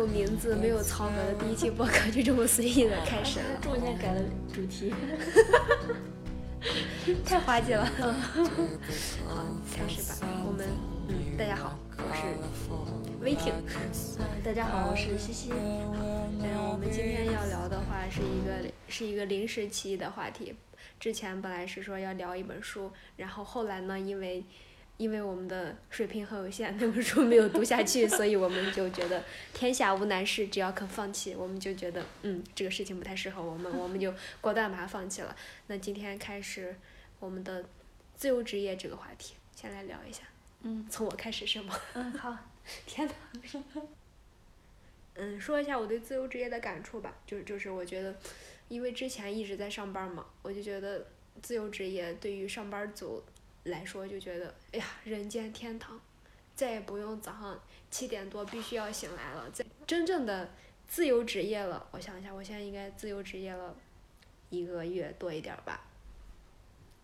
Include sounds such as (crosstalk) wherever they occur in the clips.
有名字、没有草稿的第一期播客就这么随意的开始了，中间改了主题。太滑稽了。(laughs) 好，开始吧。我们，嗯，大家好，我是威婷。嗯，大家好，我是西西。嗯，我们今天要聊的话是一个是一个临时起意的话题。之前本来是说要聊一本书，然后后来呢，因为因为我们的水平很有限，(laughs) 那本书没有读下去，(laughs) 所以我们就觉得天下无难事，只要肯放弃，我们就觉得嗯这个事情不太适合我们，我们就果断把它放弃了。那今天开始我们的自由职业这个话题，先来聊一下。嗯从我开始是吗？嗯，好。(laughs) 天呐。嗯，说一下我对自由职业的感触吧，就就是我觉得，因为之前一直在上班嘛，我就觉得自由职业对于上班族来说，就觉得哎呀，人间天堂，再也不用早上七点多必须要醒来了，在真正的自由职业了。我想一下，我现在应该自由职业了一个月多一点吧。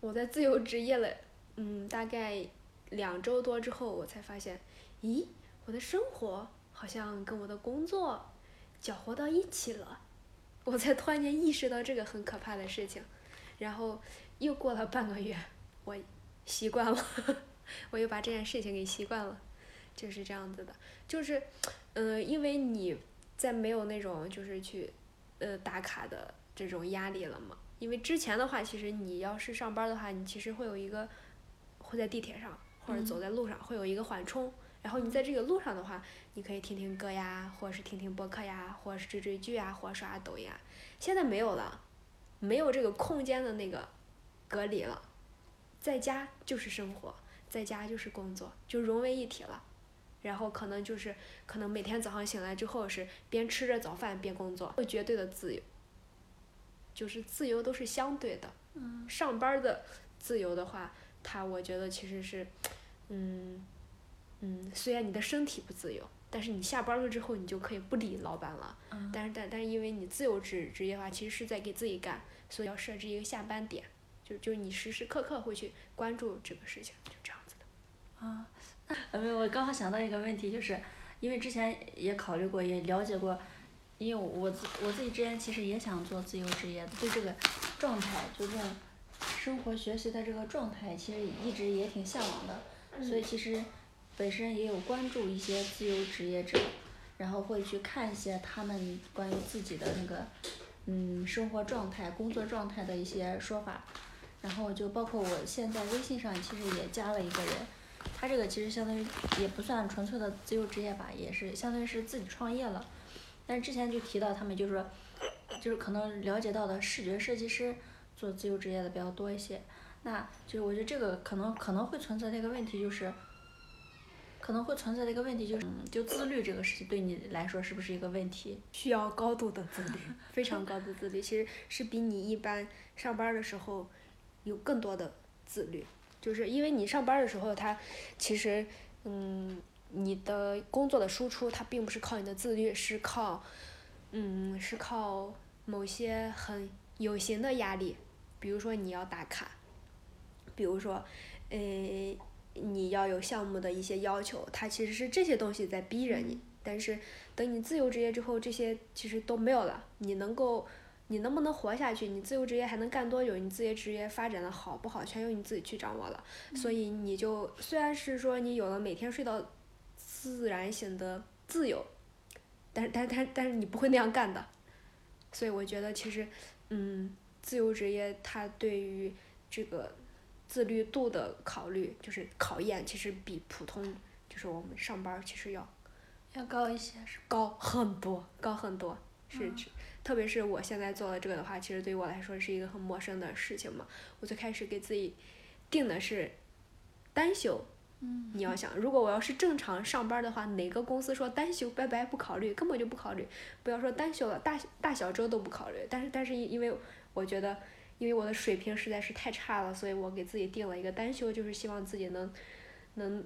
我在自由职业了，嗯，大概两周多之后，我才发现，咦，我的生活好像跟我的工作搅和到一起了，我才突然间意识到这个很可怕的事情，然后又过了半个月，我习惯了，(laughs) 我又把这件事情给习惯了，就是这样子的，就是，嗯、因为你在没有那种就是去，呃，打卡的这种压力了嘛，因为之前的话，其实你要是上班的话，你其实会有一个，会在地铁上或者走在路上会有一个缓冲。然后你在这个路上的话，你可以听听歌呀，或者是听听播客呀，或者是追追剧啊，或者刷刷抖音啊。现在没有了，没有这个空间的那个隔离了，在家就是生活，在家就是工作，就融为一体了。然后可能就是可能每天早上醒来之后是边吃着早饭边工作，绝对的自由，就是自由都是相对的。嗯上班的自由的话，它我觉得其实是，嗯，嗯，虽然你的身体不自由，但是你下班了之后，你就可以不理老板了。嗯但是但但是因为你自由职职业的话，其实是在给自己干，所以要设置一个下班点，就就你时时刻刻会去关注这个事情，就这样子的。啊，呃，没有，我刚好想到一个问题，就是因为之前也考虑过，也了解过，因为我自我自己之前其实也想做自由职业的，对这个状态，就这种生活学习的这个状态，其实一直也挺向往的，所以其实本身也有关注一些自由职业者，然后会去看一些他们关于自己的那个嗯生活状态、工作状态的一些说法，然后就包括我现在微信上其实也加了一个人。他这个其实相当于也不算纯粹的自由职业吧，也是相当于是自己创业了。但是之前就提到他们就是说，就是可能了解到的视觉设计师做自由职业的比较多一些。那就是我觉得这个可能可能会存在的一个问题就是，可能会存在的一个问题就是，嗯，就自律这个事情对你来说是不是一个问题？需要高度的自律，(laughs) 非常高度自律，其实是比你一般上班的时候有更多的自律，就是因为你上班的时候，他其实嗯，你的工作的输出它并不是靠你的自律，是靠嗯是靠某些很有形的压力，比如说你要打卡，比如说呃你要有项目的一些要求，它其实是这些东西在逼着你，但是等你自由职业之后，这些其实都没有了。你能够，你能不能活下去？你自由职业还能干多久？你自由职业发展的好不好，全由你自己去掌握了。所以你就虽然是说你有了每天睡到自然醒的自由，但是但但但是你不会那样干的。所以我觉得其实，嗯，自由职业它对于这个自律度的考虑，就是考验，其实比普通就是我们上班儿其实要要高一些是？高很多，高很多，是特别是我现在做了这个的话，其实对于我来说是一个很陌生的事情嘛。我最开始给自己定的是单休嗯你要想，如果我要是正常上班的话，哪个公司说单休拜拜不考虑，根本就不考虑。不要说单休了，大大小周都不考虑。但是但是因因为我觉得，因为我的水平实在是太差了，所以我给自己定了一个单休，就是希望自己能能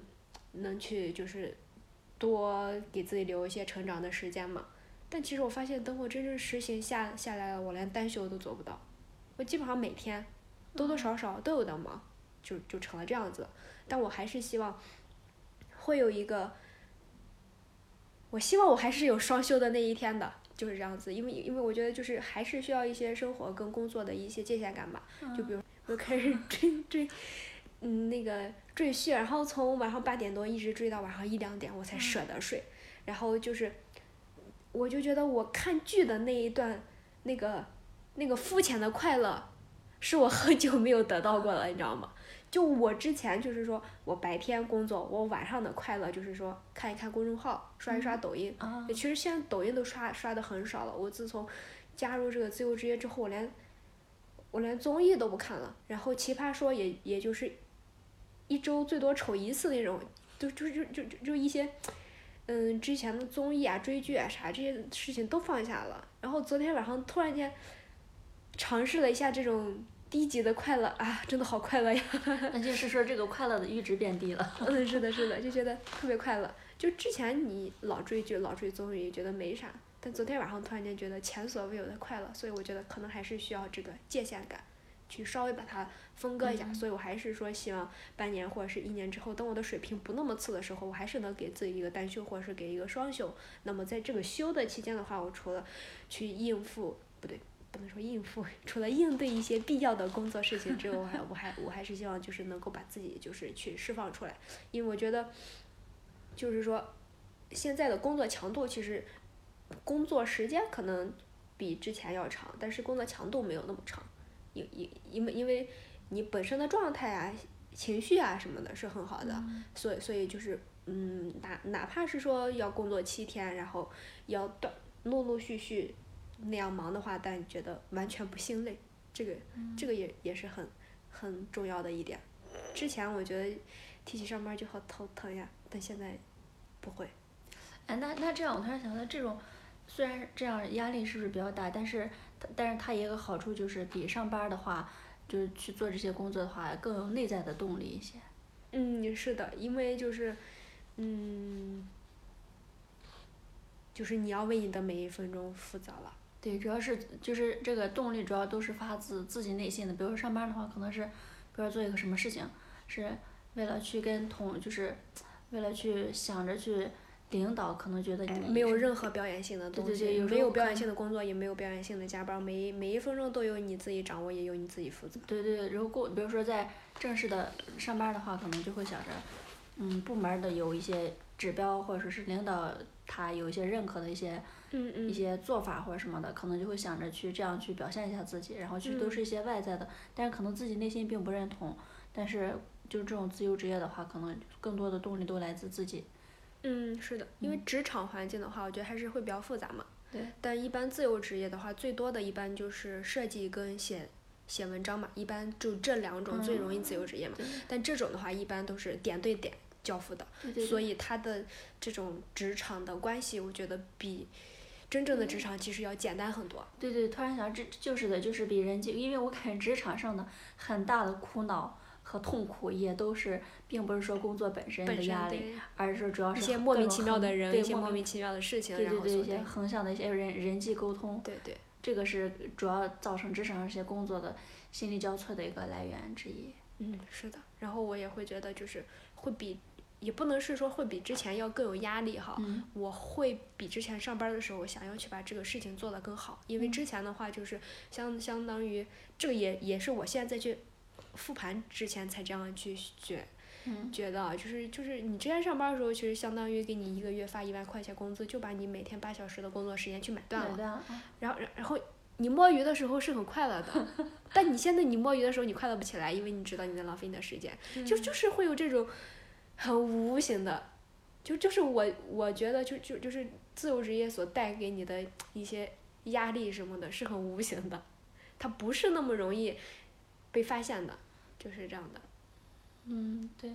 能去就是多给自己留一些成长的时间嘛。但其实我发现，等我真正实行下下来了，我连单休都做不到。我基本上每天多多少少都有点忙，就就成了这样子。但我还是希望会有一个，我希望我还是有双休的那一天的，就是这样子。因为因为我觉得就是还是需要一些生活跟工作的一些界限感吧。就比如我开始追追，嗯，那个追剧，然后从晚上八点多一直追到晚上一两点，我才舍得睡。然后就是，我就觉得我看剧的那一段，那个那个肤浅的快乐，是我很久没有得到过了，你知道吗？就我之前就是说我白天工作，我晚上的快乐就是说看一看公众号，刷一刷抖音。啊其实现在抖音都刷刷的很少了。我自从加入这个自由职业之后，我连我连综艺都不看了。然后奇葩说也也就是一周最多瞅一次那种，就就就就就就一些嗯之前的综艺啊、追剧啊啥这些事情都放下了。然后昨天晚上突然间尝试了一下这种低级的快乐啊，真的好快乐呀！(laughs) 那就是说这个快乐的阈值变低了。嗯，是的，是的，就觉得特别快乐。就之前你老追剧、老追综艺，觉得没啥，但昨天晚上突然间觉得前所未有的快乐，所以我觉得可能还是需要这个界限感，去稍微把它分割一下。嗯所以我还是说，希望半年或者是一年之后，等我的水平不那么次的时候，我还是能给自己一个单休，或者是给一个双休。那么在这个休的期间的话，我除了去应付，不对。不能说应付，除了应对一些必要的工作事情之外，我还我还我还是希望就是能够把自己就是去释放出来，因为我觉得，就是说，现在的工作强度其实，工作时间可能比之前要长，但是工作强度没有那么长，因因因为因为你本身的状态啊、情绪啊什么的是很好的，所以所以就是嗯，哪哪怕是说要工作七天，然后要断陆陆续续那样忙的话，但觉得完全不心累，这个这个也也是很很重要的一点。之前我觉得提起上班就好头疼呀，但现在不会。哎，那那这样，我突然想到，这种虽然这样压力是不是比较大，但是它但是它也有个好处，就是比上班儿的话，就是去做这些工作的话，更有内在的动力一些。嗯，是的，因为就是，嗯，就是你要为你的每一分钟负责了。对，主要是就是这个动力主要都是发自自己内心的。比如说上班的话，可能是，比如说做一个什么事情，是为了去跟同，就是为了去想着去领导，可能觉得你没有任何表演性的东西，对对对有没有表演性的工作，也没有表演性的加班，每一每一分钟都由你自己掌握，也由你自己负责。对对，如果比如说在正式的上班的话，可能就会想着，嗯，部门的有一些指标，或者说是领导他有一些认可的一些嗯嗯。一些做法或者什么的，可能就会想着去这样去表现一下自己，然后去都嗯是一些外在的，但是可能自己内心并不认同。但是就是这种自由职业的话，可能更多的动力都来自自己。嗯，是的，因为嗯职场环境的话，我觉得还是会比较复杂嘛。对。但一般自由职业的话，最多的一般就是设计跟写写文章嘛，一般就这两种最容易自由职业嘛。对但这种的话，一般都是点对点交付的，对对对。所以他的这种职场的关系，我觉得比真正的职场其实要简单很多。对对，突然想，这就是的，就是比人际，因为我感觉职场上的很大的苦恼和痛苦，也都是，并不是说工作本身的压力，而是说主要是一些莫名其妙的人，对一些莫名名其妙的事情，对对对，然后一些横向的一些人人际沟通，对对。这个是主要造成职场上这些工作的心力交瘁的一个来源之一。嗯，是的，然后我也会觉得就是会比，也不能是说会比之前要更有压力哈，嗯我会比之前上班的时候想要去把这个事情做得更好，因为嗯之前的话就是相相当于这个也也是我现在再去复盘之前才这样去觉嗯。觉得啊，就是就是你之前上班的时候，其实相当于给你一个月发一万块钱工资，就把你每天八小时的工作时间去买断了，然后然然后你摸鱼的时候是很快乐的，(laughs) 但你现在你摸鱼的时候你快乐不起来，因为你知道你在浪费你的时间。就就是会有这种很无形的，就就是我我觉得就就就是自由职业所带给你的一些压力什么的，是很无形的，它不是那么容易被发现的，就是这样的。嗯，对。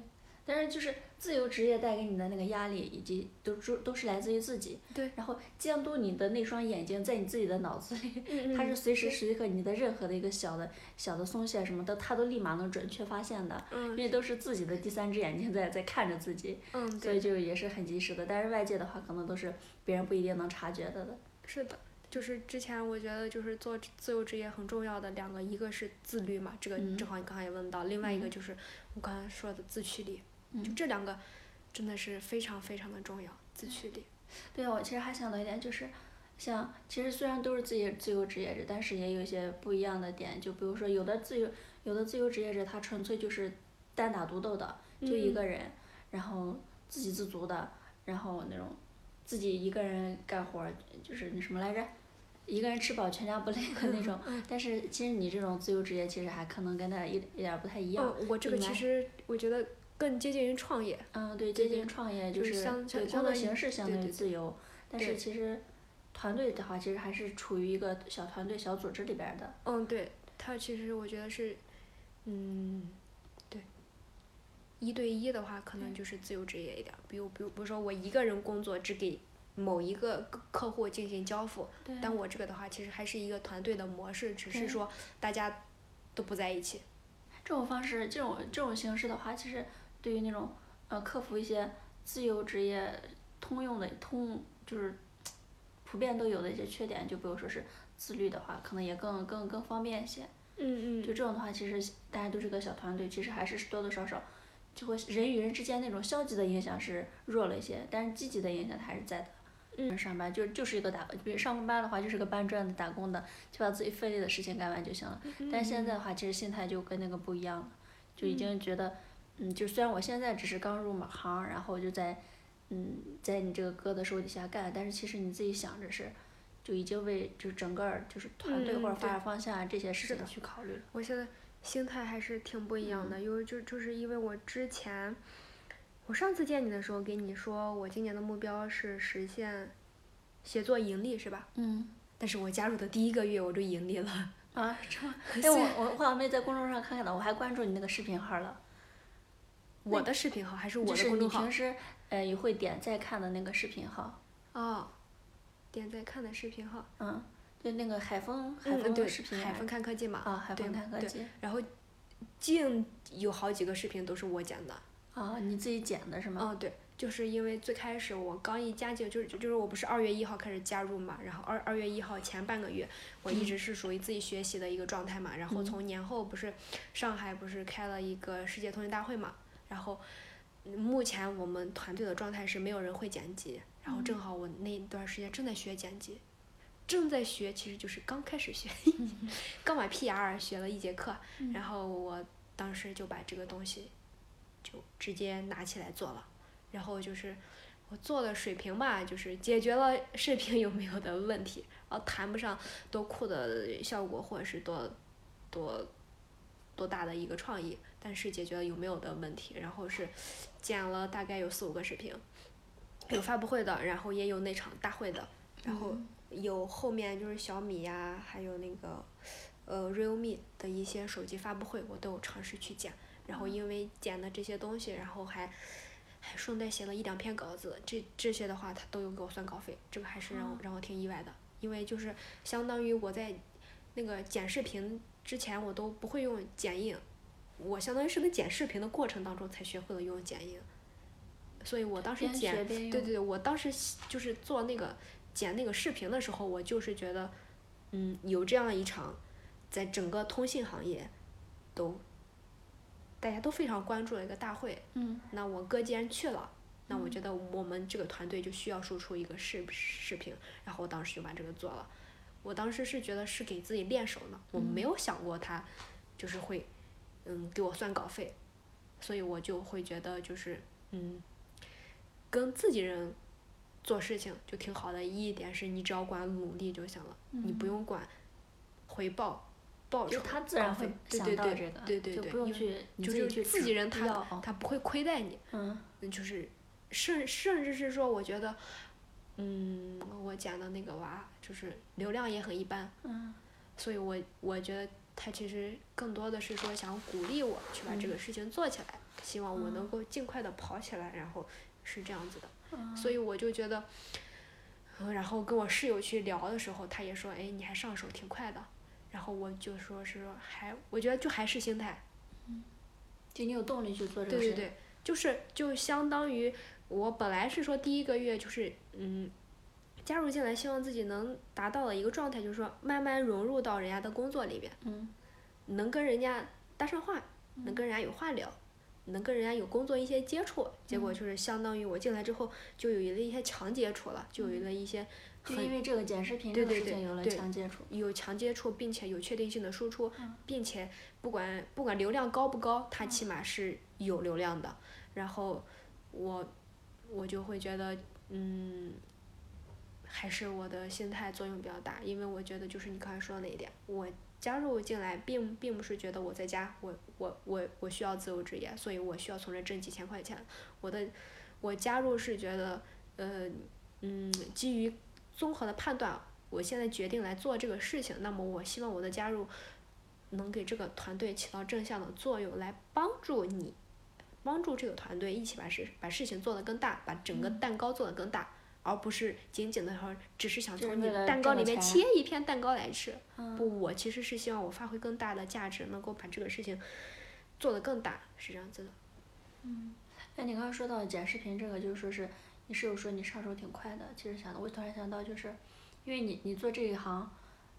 但是就是自由职业带给你的那个压力，以及都都都是来自于自己。对。然后监督你的那双眼睛在你自己的脑子里，嗯它是随时随刻你的任何的一个小的小的松懈什么的，它都立马能准确发现的，嗯因嗯为都是自己的第三只眼睛在在看着自己，嗯，所以，就也是很及时的。但是外界的话，可能都是别人不一定能察觉到的。是的。就是之前我觉得就是做自由职业很重要的两个，一个是自律嘛，这个嗯正好你刚才也问到，另外一个嗯就是我刚才说的自驱力，就嗯这两个真的是非常非常的重要，自驱力。对啊，我其实还想到一点，就是像其实虽然都是自己自由职业者，但是也有一些不一样的点。就比如说，有的自由有的自由职业者，他纯粹就是单打独斗的，就一嗯个人，然后自给自足的，然后那种自己一个人干活，就是那什么来着？一个人吃饱全家不累的那种，但是其实你这种自由职业其实还可能跟他一一点儿不太一样。嗯，我这个其实我觉得更接近于创业。嗯，对，接近创业就是相对工作形式相对自由，但是其实团队的话，其实还是处于一个小团队、小组织里边儿的。嗯，对，他其实我觉得是，嗯，对，一对一的话，可能就是自由职业一点儿。比如，比如，比如说我一个人工作，只给某一个客客户进行交付，但我这个的话，其实还是一个团队的模式，只是说大家都不在一起。这种方式，这种这种形式的话，其实对于那种呃克服一些自由职业通用的通就是普遍都有的一些缺点，就比如说是自律的话，可能也更更更方便一些。嗯就这种的话，其实大家都是个小团队，其实还是多多少少就会人与人之间那种消极的影响是弱了一些，但是积极的影响它还是在的。嗯上班就就是一个打，比如上班的话就是个搬砖的打工的，就把自己费力的事情干完就行了。但是现在的话，其实心态就跟那个不一样了，就已经觉得，嗯，就虽然我现在只是刚入马行，然后就在，嗯，在你这个哥的手底下干，但是其实你自己想着是，就已经为就是整个儿就是团队嗯或者发展方向啊这些事情去考虑了。我现在心态还是挺不一样嗯的，因为就就是因为我之前，我上次见你的时候给你说，我今年的目标是实现写作盈利，是吧？嗯。但是我加入的第一个月我就盈利了。啊，这么？(laughs) 哎，我我我好像没在公众上看到，我还关注你那个视频号了。我的视频号还是我的公众号就是你平？时呃也会点在看的那个视频号，哦，点赞看的视频号。嗯，就那个海风海风的视，频海风看科技嘛。啊，海对风看科对技然后，近有好几个视频都是我剪的。啊，你自己剪的是吗？嗯，对，就是因为最开始我刚一加进，就是就是我不是二月一号开始加入嘛，然后二二月一号前半个月，我一直是属于自己学习的一个状态嘛，然后嗯从年后不是上海不是开了一个世界通讯大会嘛，然后嗯目前我们团队的状态是没有人会剪辑，然后正好我那段时间正在学剪辑。正在学，其实就是刚开始学，(laughs) 刚把 PR 学了一节课，然后我当时就把这个东西就直接拿起来做了，然后就是我做的水平吧，就是解决了 (laughs) 视频有没有的问题，然后谈不上多酷的效果或者是多多多大的一个创意，但是解决了有没有的问题，然后是剪了大概有四五个视频，有发布会的，然后也有那场大会的，然后有后面就是小米呀，还有那个呃 realme 的一些手机发布会，我都有尝试去剪。然后因为剪的这些东西，然后还还顺带写了一两篇稿子，这这些的话他都有给我算稿费，这个还是让我让我挺意外的，因为就是相当于我在那个剪视频之前我都不会用剪映，我相当于是在剪视频的过程当中才学会了用剪映，所以我当时剪对对对，我当时就是做那个剪那个视频的时候，我就是觉得，嗯，有这样一场，在整个通信行业都大家都非常关注的一个大会，嗯那我哥既然去了，那我觉得我们这个团队就需要输出一个视视频，然后我当时就把这个做了。我当时是觉得是给自己练手呢，我没有想过他就是会嗯给我算稿费，所以我就会觉得就是嗯跟自己人做事情就挺好的。一点是你只要管努力就行了，你不用管回报报酬就他自然会想对对对到这个，对对就不用去你就是自己人他他不会亏待你，嗯嗯，就是甚甚至是说，我觉得，嗯，我讲的那个娃就是流量也很一般，嗯所以我我觉得他其实更多的是说想鼓励我去把这个事情做起来，希望我能够尽快的跑起来，然后是这样子的。嗯所以我就觉得，嗯，然后跟我室友去聊的时候，他也说，哎，你还上手挺快的。然后我就说是说还，我觉得就还是心态，就你有动力去做这个事情。对对对，就是就相当于我本来是说第一个月就是嗯，加入进来，希望自己能达到的一个状态，就是说慢慢融入到人家的工作里边，嗯能跟人家搭上话，能跟人家有话聊，能跟人家有工作一些接触。结果就是相当于我进来之后，就有了一些强接触了，就有了一些就因为这个剪视频对对这个事情有了强接触。有强接触，并且有确定性的输出，并且不管不管流量高不高，它起码是有流量的。然后我我就会觉得，嗯，还是我的心态作用比较大，因为我觉得就是你刚才说的那一点，我加入进来并并不是觉得我在家，我我我我需要自由职业，所以我需要从这挣几千块钱。我的我加入是觉得，呃，嗯，基于综合的判断，我现在决定来做这个事情，那么我希望我的加入能给这个团队起到正向的作用，来帮助你，帮助这个团队一起把事把事情做得更大，把整个蛋糕做得更大，而不是仅仅的说只是想从你就是为了蛋糕里面切一片蛋糕来吃。嗯不，我其实是希望我发挥更大的价值，能够把这个事情做得更大，是这样子的。嗯哎，你刚刚说到剪视频这个，就是说是你室友说你上手挺快的，其实想的我突然想到，就是因为你你做这一行，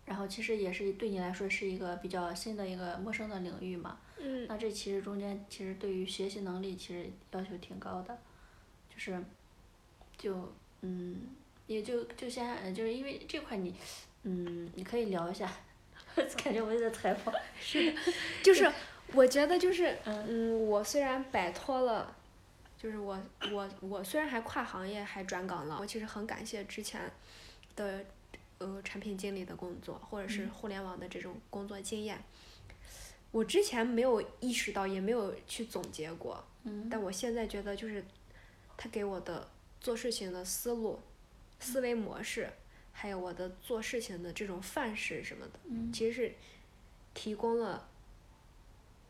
然后其实也是对你来说是一个比较新的一个陌生的领域嘛。嗯那这其实中间其实对于学习能力其实要求挺高的，就是就嗯，也就就先呃就是因为这块你嗯你可以聊一下，感觉我也在采访。是就是我觉得就是嗯嗯，我虽然摆脱了，就是我我我虽然还跨行业还转岗了，我其实很感谢之前的呃产品经理的工作，或者是嗯。互联网的这种工作经验。我之前没有意识到，也没有去总结过，嗯。但我现在觉得就是他给我的做事情的思路、思维模式，还有我的做事情的这种范式什么的，嗯。其实是提供了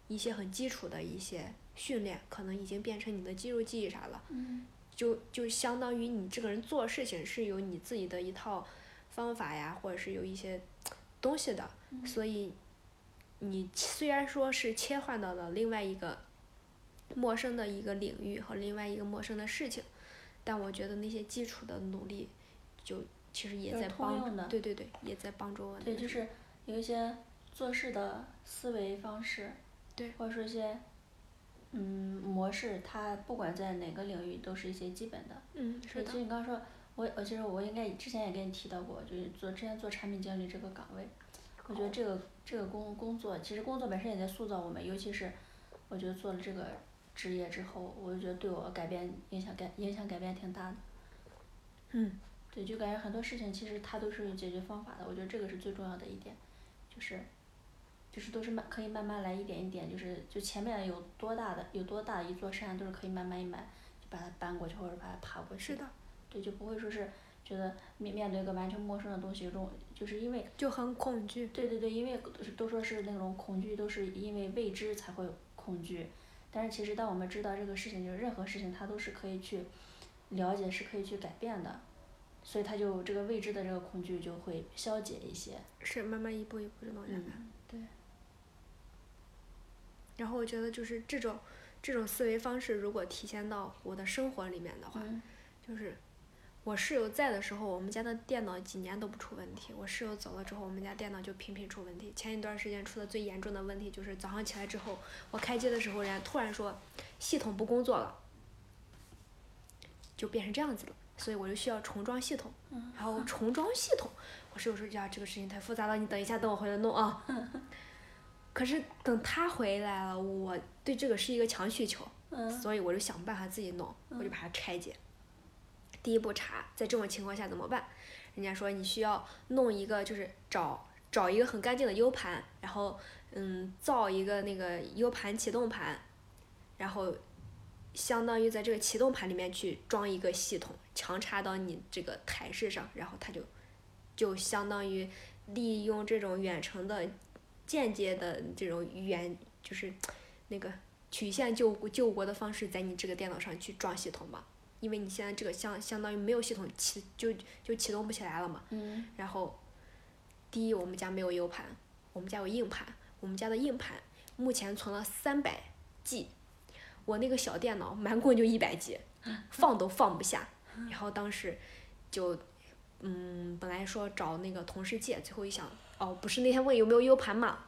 一些很基础的一些训练，可能已经变成你的肌肉记忆啥了。嗯就就相当于你这个人做事情是有你自己的一套方法呀，或者是有一些东西的，所以你虽然说是切换到了另外一个陌生的一个领域和另外一个陌生的事情，但我觉得那些基础的努力，就其实也在帮通用的，对对对，也在帮助我。对，就是有一些做事的思维方式，对或者说一些嗯模式，它不管在哪个领域都是一些基本的。嗯，对，是的其，实你刚刚说，我我其实我应该之前也跟你提到过，就是做之前做产品经理这个岗位，我觉得这个这个工工作，其实工作本身也在塑造我们，尤其是我觉得做了这个职业之后，我就觉得对我改变影响改影响改变挺大的。嗯，对，就感觉很多事情其实它都是有解决方法的，我觉得这个是最重要的一点，就是，就是都是慢可以慢慢来，一点一点，就是就前面有多大的有多大的一座山，都是可以慢慢一慢就把它搬过去或者把它爬过去。是的，对，就不会说是觉得面面对一个完全陌生的东西，有种就是因为就很恐惧。对对对，因为都说是那种恐惧，都是因为未知才会恐惧。但是其实当我们知道这个事情，就是任何事情它都是可以去了解，是可以去改变的，所以它就这个未知的这个恐惧就会消解一些。是慢慢一步一步就往下来。嗯，对，然后我觉得就是这种这种思维方式，如果体现到我的生活里面的话，嗯就是我室友在的时候，我们家的电脑几年都不出问题。我室友走了之后，我们家电脑就频频出问题。前一段时间出的最严重的问题就是早上起来之后，我开机的时候，人家突然说系统不工作了，就变成这样子了。所以我就需要重装系统，然后重装系统，我室友说呀这个事情太复杂了，你等一下等我回来弄啊。(laughs) 可是等他回来了，我对这个是一个强需求，嗯所以我就想办法自己弄，我就把它拆解。第一步查，在这种情况下怎么办？人家说你需要弄一个，就是找找一个很干净的 U 盘，然后嗯造一个那个 U 盘启动盘，然后相当于在这个启动盘里面去装一个系统，强插到你这个台式上，然后它就就相当于利用这种远程的间接的这种语言就是那个曲线救救国的方式在你这个电脑上去装系统嘛，因为你现在这个相相当于没有系统启就就启动不起来了嘛。嗯然后，第一我们家没有 U 盘，我们家有硬盘，我们家的硬盘目前存了三百 G，我那个小电脑满共就一百 G，(laughs) 放都放不下。然后当时就，嗯，本来说找那个同事借，最后一想，哦，不是那天问有没有 U 盘嘛，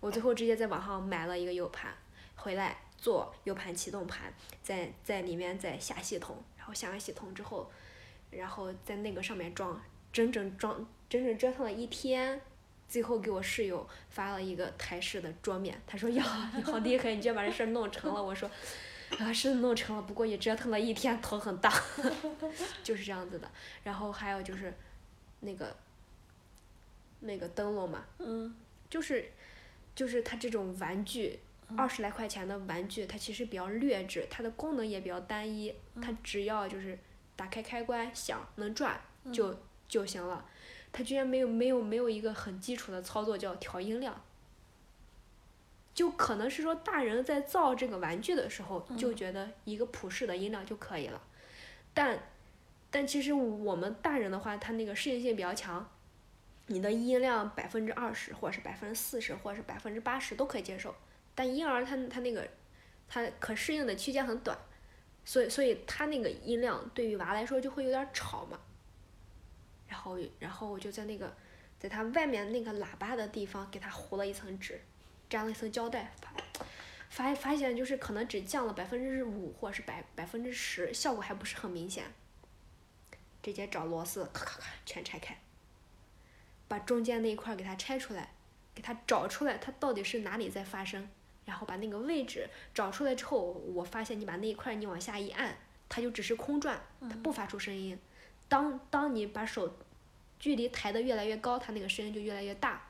我最后直接在网上买了一个 U 盘，回来做 U 盘启动盘，在在里面再下系统，然后下完系统之后，然后在那个上面装，整整装整整折腾了一天，最后给我室友发了一个台式的桌面，他说呀你好厉害，你居然把这事儿弄成了，我说。啊，是弄成了，不过也折腾了一天，头很大，(laughs) 就是这样子的。然后还有就是，那个，那个灯笼嘛，嗯。就是，就是它这种玩具，二十来块钱的玩具，它其实比较劣质，它的功能也比较单一，它只要就是打开开关响能转就就行了，它居然没有没有没有一个很基础的操作叫调音量。就可能是说大人在造这个玩具的时候，就觉得一个普适的音量就可以了，但，但其实我们大人的话，他那个适应性比较强，你的音量百分之二十，或者是百分之四十，或者是百分之八十都可以接受。但婴儿他他那个，他可适应的区间很短，所以所以他那个音量对于娃来说就会有点吵嘛。然后然后我就在那个，在他外面那个喇叭的地方给他糊了一层纸，粘了一层胶带，发发发现就是可能只降了百分之五或者是百百分之十，效果还不是很明显。直接找螺丝，咔咔咔全拆开。把中间那一块儿给它拆出来，给它找出来它到底是哪里在发声，然后把那个位置找出来之后，我发现你把那一块你往下一按，它就只是空转，它不发出声音。当当你把手距离抬得越来越高，它那个声音就越来越大。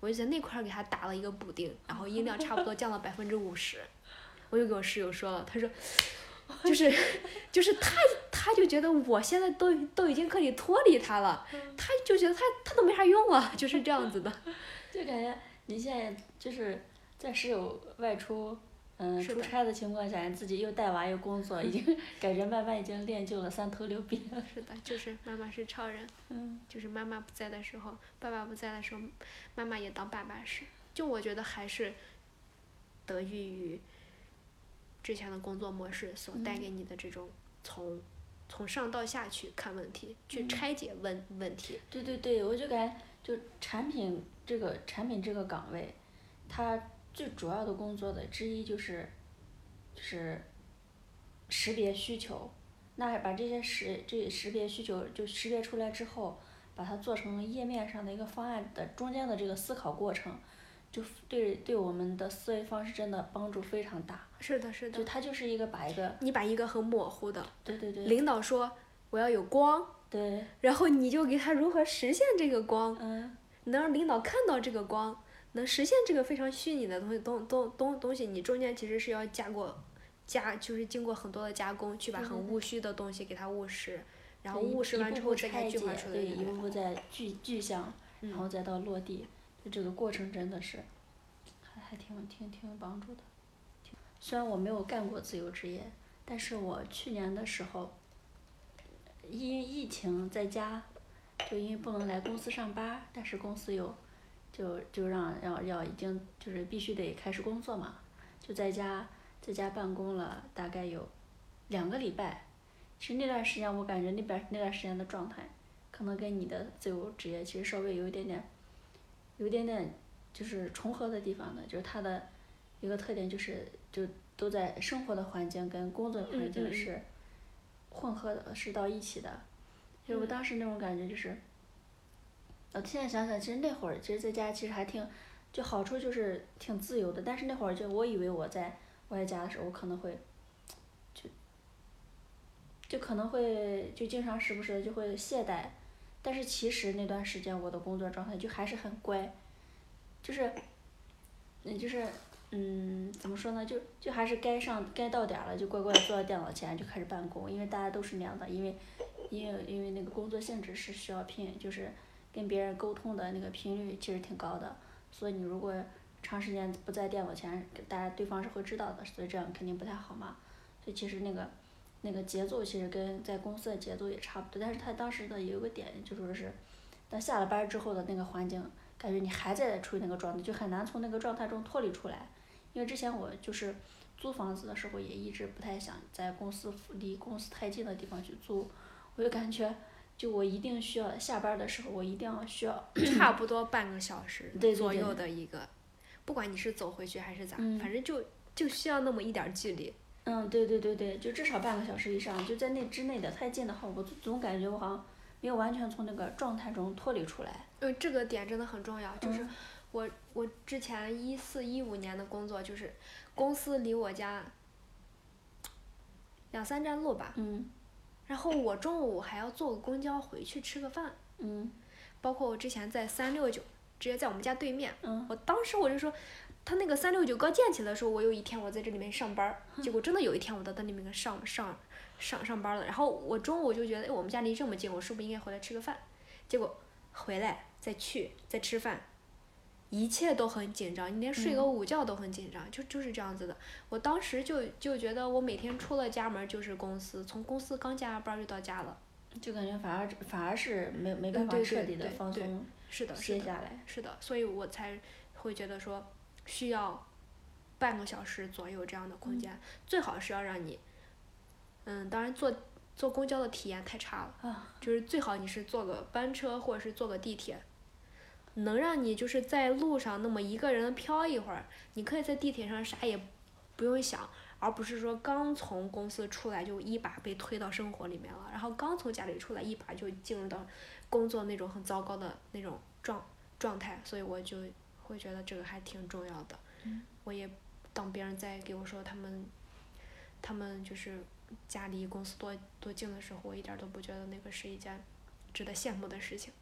我就在那块儿给它打了一个补丁，然后音量差不多降了百分之五十。我就给我室友说了，他说，就是就是他他就觉得我现在都都已经可以脱离他了，他就觉得他他都没啥用啊，就是这样子的。(laughs) 就感觉你现在就是在室友外出，嗯，出差的情况下，你自己又带娃又工作，已经 (laughs) 感觉慢慢已经练就了三头六臂了。是的，就是妈妈是超人，嗯就是妈妈不在的时候，爸爸不在的时候，妈妈也当爸爸使。就我觉得还是得益于之前的工作模式所带给你的这种从从上到下去看问题，去拆解问问题。对对对，我就感觉就产品这个产品这个岗位，它最主要的工作的之一就是，就是识别需求，那把这些识这识别需求就识别出来之后，把它做成页面上的一个方案的中间的这个思考过程，就对对我们的思维方式真的帮助非常大。是的，是的。就它就是一个把一个你把一个很模糊的，对对对领导说我要有光，对然后你就给他如何实现这个光，嗯能让领导看到这个光，能实现这个非常虚拟的东西东东东东西，你中间其实是要加过加，就是经过很多的加工，去把很务虚的东西给它务实，然后务实完之后再给它具化出来那个一步步再具具象，然后嗯再到落地，就这个过程真的是，还还挺挺挺有帮助的。虽然我没有干过自由职业，但是我去年的时候，因疫情在家，就因为不能来公司上班，但是公司有，就就让要要已经就是必须得开始工作嘛，就在家在家办公了大概有两个礼拜。其实那段时间我感觉那边那段时间的状态，可能跟你的自由职业其实稍微有一点点，有一点点就是重合的地方的，就是它的一个特点就是就都在生活的环境跟工作的环境是混合的，是到一起的。就是我当时那种感觉就是，我现在想想，其实那会儿其实在家其实还挺，就好处就是挺自由的，但是那会儿就我以为我在我在家的时候，我可能会。就可能会就经常时不时的就会懈怠，但是其实那段时间我的工作状态就还是很乖，就是，嗯就是嗯怎么说呢，就就还是该上该到点儿了就乖乖坐在电脑前就开始办公，因为大家都是那样的，因为因为因为那个工作性质是需要频就是跟别人沟通的那个频率其实挺高的，所以你如果长时间不在电脑前，大家对方是会知道的，所以这样肯定不太好嘛。所以其实那个那个节奏其实跟在公司的节奏也差不多，但是他当时的有个点就说是，当下了班之后的那个环境，感觉你还在处于那个状态，就很难从那个状态中脱离出来。因为之前我就是租房子的时候，也一直不太想在公司离公司太近的地方去租，我就感觉。就我一定需要下班的时候，我一定要需要差不多半个小时左右的一个，不管你是走回去还是咋，嗯反正就就需要那么一点儿距离。嗯，对对对对，就至少半个小时以上，就在那之内的，太近的话，我总总感觉我好像没有完全从那个状态中脱离出来。嗯，这个点真的很重要，就是嗯我我之前一四一五年的工作，就是公司离我家两三站路吧，嗯然后我中午还要坐个公交回去吃个饭，嗯包括我之前在三六九，直接在我们家对面，嗯我当时我就说，他那个三六九刚建起来的时候，我有一天我在这里面上班，结果真的有一天我到那里面上上上上班了。然后我中午就觉得，哎，我们家离这么近，我是不是应该回来吃个饭？结果回来再去再吃饭，一切都很紧张，你连睡个午觉都很紧张，就就是这样子的。我当时就就觉得我每天出了家门就是公司，从公司刚加班就到家了。就感觉反而反而是没没办法彻底的放松是的，是的。歇下来。是的，所以我才会觉得说需要半个小时左右这样的空间，最好是要让你，嗯，当然坐坐公交的体验太差了，啊就是最好你是坐个班车或者是坐个地铁，能让你就是在路上那么一个人飘一会儿，你可以在地铁上啥也不用想。而不是说刚从公司出来就一把被推到生活里面了，然后刚从家里出来一把就进入到工作那种很糟糕的那种状状态，所以我就会觉得这个还挺重要的。嗯我也当别人在给我说他们，他们就是家离公司多多近的时候，我一点都不觉得那个是一件值得羡慕的事情。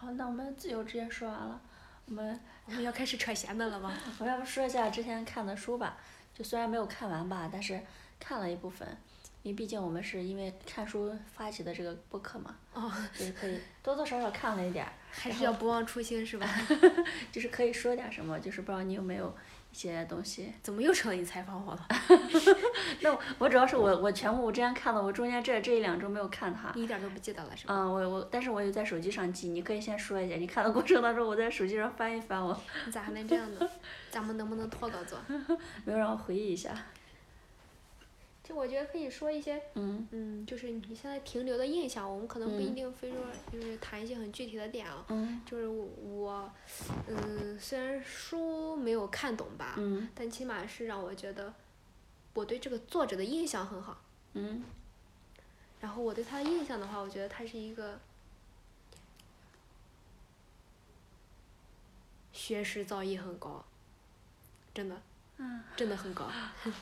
好，那我们自由职业说完了，我们我们要开始扯闲的了吗？(laughs) 我要不说一下之前看的书吧，就虽然没有看完吧，但是看了一部分，因为毕竟我们是因为看书发起的这个播客嘛，哦，就是可以多多少少看了一点儿，还是要不忘初心是吧？(laughs) 就是可以说点什么，就是不知道你有没有一些东西。怎么又成了你采访我了？(laughs) 那我我主要是我我全部我之前看了，我中间这这一两周没有看它。你一点都不记得了是吧？嗯，我我，但是我有在手机上记，你可以先说一下，你看的过程当中，我在手机上翻一翻我，你咋还能这样呢？咱们能不能脱稿做？(laughs) 没有让我回忆一下。就我觉得可以说一些，嗯嗯，就是你现在停留的印象，我们可能不一嗯定非说就是谈一些很具体的点啊。嗯就是我，嗯，虽然书没有看懂吧，嗯但起码是让我觉得我对这个作者的印象很好。嗯然后我对他的印象的话，我觉得他是一个学识造诣很高，真的，嗯，真的很高。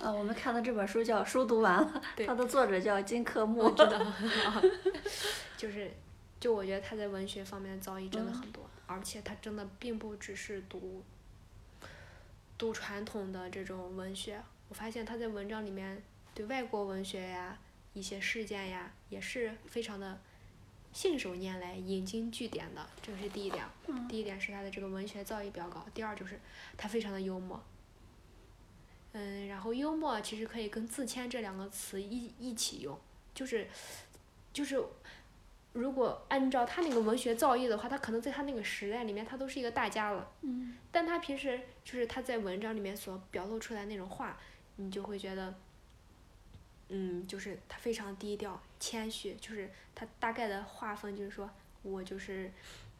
呃，(laughs) 我们看的这本书叫《书读完了》，它的作者叫金克木我。知道，就是，就我觉得他在文学方面的造诣真的很多，而且他真的并不只是读读传统的这种文学，我发现他在文章里面对外国文学呀、一些事件呀，也是非常的信手拈来、引经据典的，这个是第一点。嗯第一点是他的这个文学造诣比较高，第二就是他非常的幽默。嗯，然后幽默其实可以跟自谦这两个词一一起用，就是就是如果按照他那个文学造诣的话，他可能在他那个时代里面，他都是一个大家了。嗯但他平时就是他在文章里面所表露出来那种话，你就会觉得，嗯，就是他非常低调、谦虚，就是他大概的划分就是说我就是，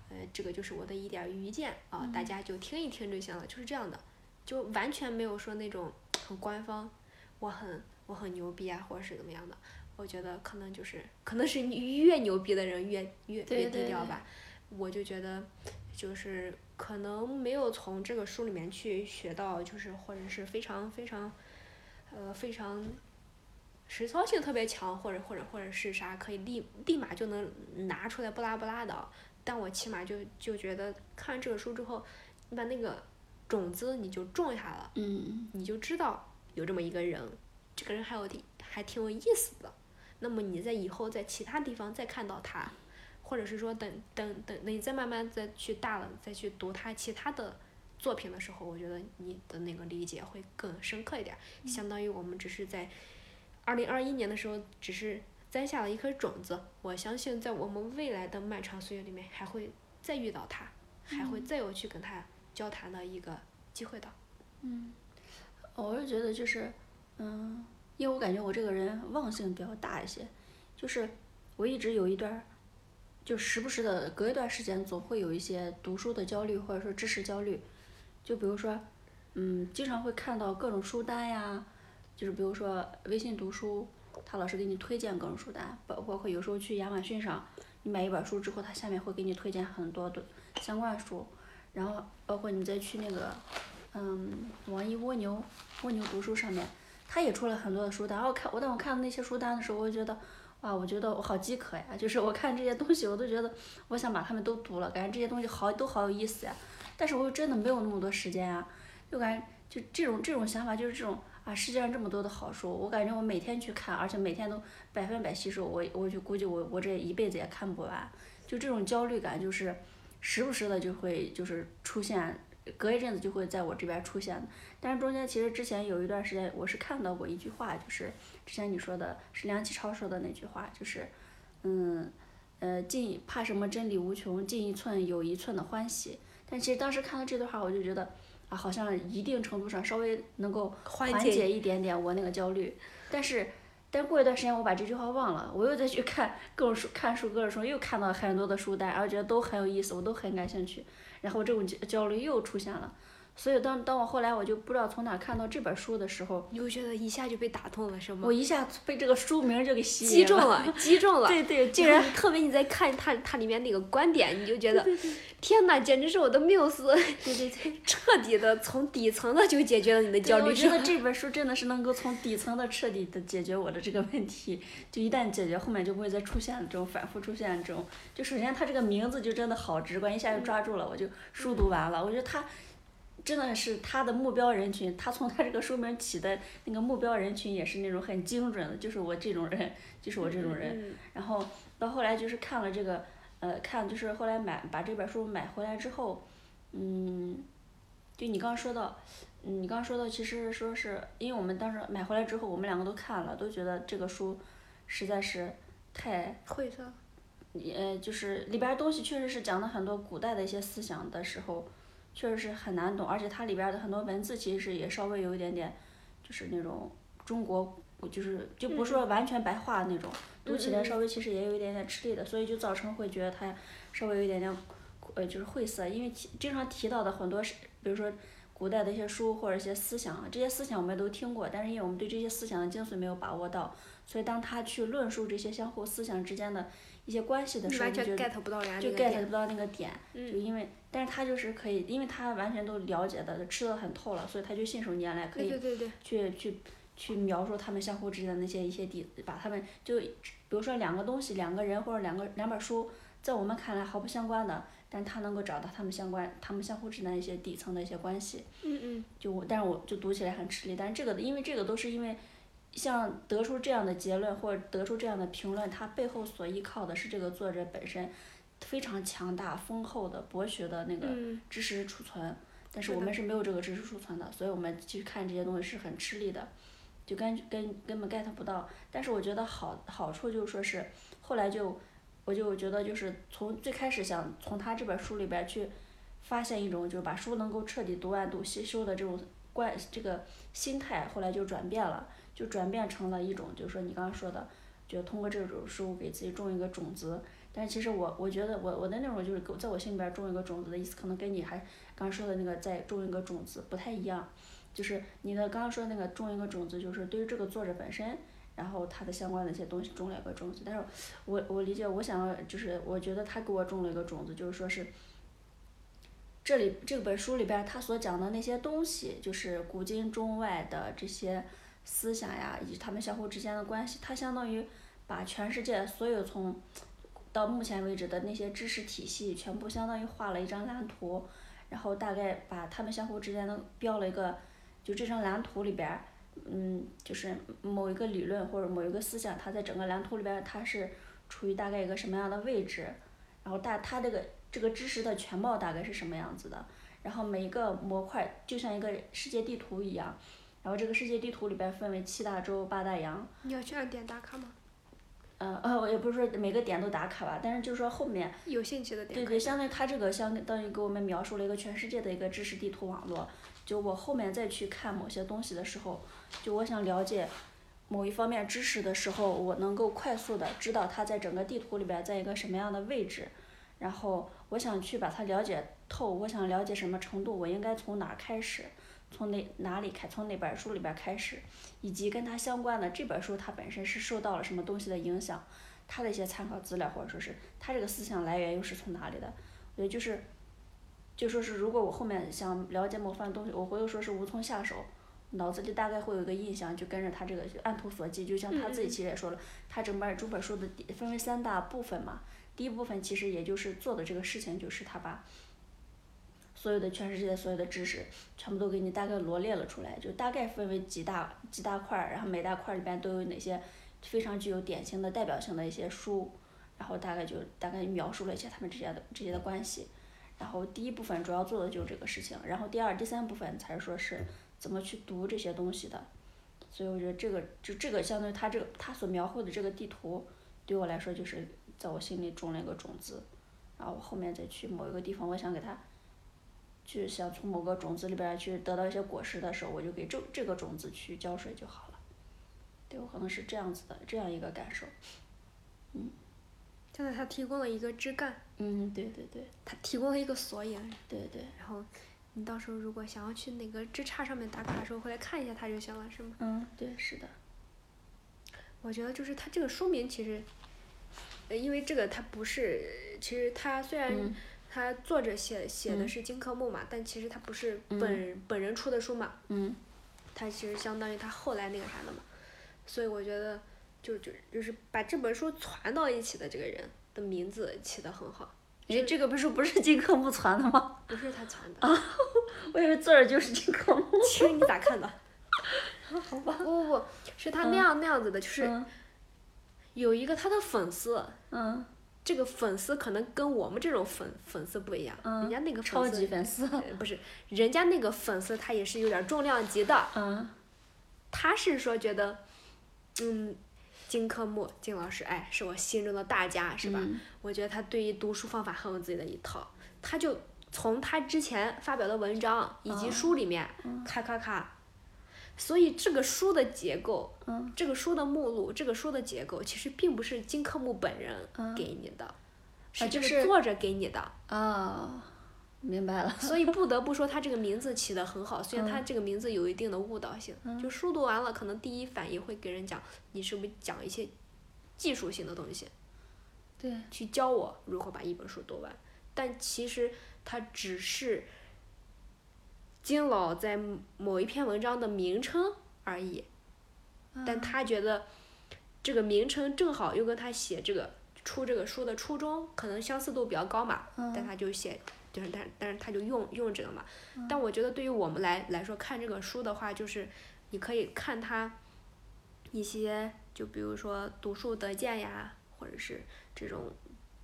呃，这个就是我的一点愚见啊，大家就听一听就行了，就是这样的，就完全没有说那种很官方，我很我很牛逼啊，或者是怎么样的。我觉得可能就是，可能是你越牛逼的人越越越低调吧。我就觉得，就是可能没有从这个书里面去学到，就是或者是非常非常，呃，非常实操性特别强，或者或者或者是啥可以立立马就能拿出来不拉不拉的。但我起码就就觉得看完这个书之后，你把那个种子你就种下了，嗯。你就知道有这么一个人，这个人还有挺还挺有意思的。那么你在以后在其他地方再看到他，或者是说等等等等你再慢慢再去大了再去读他其他的作品的时候，我觉得你的那个理解会更深刻一点儿，相当于我们只是在二零二一年的时候只是栽下了一颗种子，我相信在我们未来的漫长岁月里面还会再遇到他，还会再有去跟他交谈的一个机会的。嗯，我是觉得就是，嗯，因为我感觉我这个人忘性比较大一些，就是我一直有一段儿，就时不时的隔一段时间总会有一些读书的焦虑或者说知识焦虑，就比如说，嗯，经常会看到各种书单呀，就是比如说微信读书，他老是给你推荐各种书单，包包括有时候去亚马逊上，你买一本书之后，它下面会给你推荐很多的相关书，然后包括你再去那个。嗯，网易蜗牛蜗牛读书上面，它也出了很多的书单。然后看我当我看到那些书单的时候，我就觉得，哇，我觉得我好饥渴呀！就是我看这些东西，我都觉得我想把它们都读了，感觉这些东西好都好有意思呀。但是我又真的没有那么多时间啊，就感觉就这种这种想法，就是这种啊，世界上这么多的好书，我感觉我每天去看，而且每天都百分百吸收，我我就估计我我这一辈子也看不完。就这种焦虑感，就是时不时的就会就是出现。隔一阵子就会在我这边出现，但是中间其实之前有一段时间我是看到过一句话，就是之前你说的是梁启超说的那句话，就是嗯呃进怕什么真理无穷，进一寸有一寸的欢喜。但其实当时看到这段话，我就觉得啊，好像一定程度上稍微能够缓解一点点我那个焦虑。但是但过一段时间我把这句话忘了，我又再去看各种书，看书的时候，又看到很多的书单，然后觉得都很有意思，我都很感兴趣。然后这种焦虑又出现了，所以当当我后来我就不知道从哪看到这本书的时候，你会觉得一下就被打动了，是吗？我一下被这个书名就给吸引击中了，击中了。(laughs) 对对，竟然特别你在看它它里面那个观点，你就觉得，天哪，简直是我的缪斯！对对对，(laughs) 彻底的从底层的就解决了你的焦虑。我觉得这本书真的是能够从底层的彻底的解决我的这个问题，就一旦解决，后面就不会再出现这种反复出现这种。就首先它这个名字就真的好直观，一下就抓住了，我就。书读完了，我觉得他真的是他的目标人群，他从他这个书名起的那个目标人群也是那种很精准的，就是我这种人，就是我这种人。然后到后来就是看了这个，呃，看就是后来买把这本书买回来之后，嗯，就你刚刚说到，你刚刚说到，其实说是因为我们当时买回来之后，我们两个都看了，都觉得这个书实在是太晦涩。呃，就是里边东西确实是讲了很多古代的一些思想的时候，确实是很难懂，而且它里边的很多文字其实也稍微有一点点，就是那种中国，就是就不说完全白话那种，读起来稍微其实也有一点点吃力的，所以就造成会觉得它稍微有一点点，呃，就是晦涩，因为经常提到的很多是，比如说古代的一些书或者一些思想，这些思想我们都听过，但是因为我们对这些思想的精髓没有把握到，所以当他去论述这些相互思想之间的。一些关系的时候，就 get 不到就 get 不到那个点，就因为，但是他就是可以，因为他完全都了解的，吃的很透了，所以他就信手拈来，可以去去去描述他们相互之间的那些一些底，把他们就，比如说两个东西，两个人或者两个两本书，在我们看来毫不相关的，但他能够找到他们相关，他们相互之间一些底层的一些关系。嗯嗯。就我，但是我就读起来很吃力，但是这个，因为这个都是因为。像得出这样的结论或者得出这样的评论，它背后所依靠的是这个作者本身非常强大、丰厚的博学的那个知识储存。但是我们是没有这个知识储存的，所以我们去看这些东西是很吃力的，就根根根本 get 不到。但是我觉得好好处就是说是后来就我就觉得就是从最开始想从他这本书里边去发现一种就是把书能够彻底读完、读吸收的这种观这个心态，后来就转变了。就转变成了一种，就是说你刚刚说的，就通过这种书给自己种一个种子。但其实我我觉得我我的那种就是在我心里边种一个种子的意思，可能跟你还刚说的那个再种一个种子不太一样。就是你的刚刚说的那个种一个种子，就是对于这个作者本身，然后他的相关的一些东西种了一个种子。但是我我理解，我想就是我觉得他给我种了一个种子，就是说是这里这本书里边他所讲的那些东西，就是古今中外的这些。思想呀，以及他们相互之间的关系，它相当于把全世界所有从到目前为止的那些知识体系全部相当于画了一张蓝图，然后大概把他们相互之间的标了一个，就这张蓝图里边，嗯，就是某一个理论或者某一个思想，它在整个蓝图里边它是处于大概一个什么样的位置，然后大它这个这个知识的全貌大概是什么样子的，然后每一个模块就像一个世界地图一样，然后这个世界地图里边分为七大洲八大洋，你要去按点打卡吗？呃呃，我也不是说每个点都打卡吧，但是就是说后面有兴趣的点对对，相当于它这个相当于给我们描述了一个全世界的一个知识地图网络。就我后面再去看某些东西的时候，就我想了解某一方面知识的时候，我能够快速的知道它在整个地图里边在一个什么样的位置，然后我想去把它了解透，我想了解什么程度，我应该从哪儿开始，从哪哪里开，从哪本书里边开始，以及跟他相关的这本书它本身是受到了什么东西的影响，他的一些参考资料或者说是他这个思想来源又是从哪里的，我觉得就是。就说是如果我后面想了解某方东西，我会说是无从下手，脑子里大概会有一个印象，就跟着他这个按图索骥，就像他自己其实也说了，他整本整本书的分为三大部分嘛，第一部分其实也就是做的这个事情，就是他把所有的全世界所有的知识全部都给你大概罗列了出来，就大概分为几大几大块儿，然后每大块儿里边都有哪些非常具有典型的代表性的一些书，然后大概就大概描述了一下他们之间的这些的关系。然后第一部分主要做的就是这个事情，然后第二、第三部分才是说是怎么去读这些东西的，所以我觉得这个就这个相当于他这个他所描绘的这个地图，对我来说就是在我心里种了一个种子，然后我后面再去某一个地方，我想给它，就想从某个种子里边去得到一些果实的时候，我就给这这个种子去浇水就好了，对我可能是这样子的这样一个感受，嗯。现在他提供了一个枝干，嗯，对对对，他提供了一个索引，对对，然后你到时候如果想要去哪个枝杈上面打卡的时候，回来看一下它就行了，是吗？嗯，对，是的。我觉得就是它这个书名其实，呃，因为这个它不是，其实它虽然它作者写写的是金克木嘛，但其实他不是本本人出的书嘛，嗯，它其实相当于他后来那个啥的嘛，所以我觉得。就就就是把这本书传到一起的这个人的名字起得很好。哎，这个不是不是金克木传的吗？不是他传的。啊，(laughs) 我以为作者就是金克木。其实你咋看的？(laughs) 好吧。不不不，是他那样那样子的，就是有一个他的粉丝。嗯。这个粉丝可能跟我们这种粉粉丝不一样。嗯。人家那个超级粉丝。不是，人家那个粉丝他也是有点重量级的。嗯。他是说觉得，嗯。金克木，金老师，哎，是我心中的大家，是吧？我觉得他对于读书方法很有自己的一套，他就从他之前发表的文章以及书里面，咔咔咔，所以这个书的结构，这个书的目录，这个书的结构，其实并不是金克木本人给你的，是这个作者给你的。啊。明白了，所以不得不说他这个名字起得很好，虽然他这个名字有一定的误导性，就书读完了，可能第一反应会给人讲你是不是讲一些技术性的东西，对，去教我如何把一本书读完，但其实他只是金老在某一篇文章的名称而已，但他觉得这个名称正好又跟他写这个出这个书的初衷可能相似度比较高嘛，但他就写。就是，但但是他就用用这个嘛，但我觉得对于我们来来说看这个书的话，就是你可以看他一些，就比如说读书得见呀，或者是这种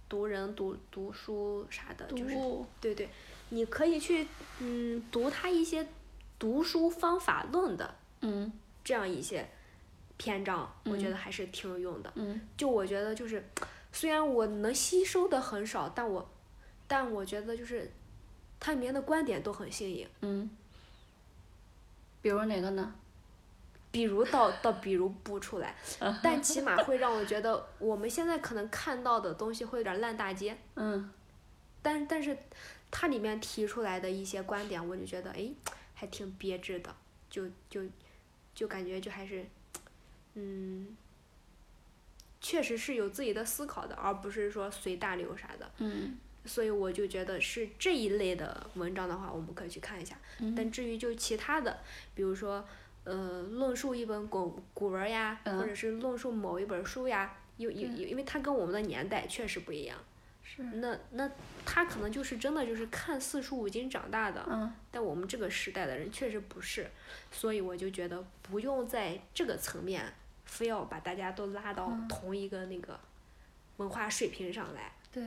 读人读读书啥的，就是对对，你可以去嗯读他一些读书方法论的，嗯，这样一些篇章，我觉得还是挺有用的。嗯，就我觉得就是，虽然我能吸收的很少，但我。但我觉得就是，它里面的观点都很新颖。嗯。比如哪个呢？比如倒倒比如不出来，(laughs) 但起码会让我觉得我们现在可能看到的东西会有点烂大街。嗯。但但是，它里面提出来的一些观点，我就觉得哎，还挺别致的，就就就感觉就还是，嗯，确实是有自己的思考的，而不是说随大流啥的。嗯。所以我就觉得是这一类的文章的话，我们可以去看一下。但至于就其他的，比如说，呃，论述一本古古文呀，或者是论述某一本书呀，因因因为它跟我们的年代确实不一样。是。那那他可能就是真的就是看四书五经长大的。嗯。但我们这个时代的人确实不是，所以我就觉得不用在这个层面，非要把大家都拉到同一个那个文化水平上来。对。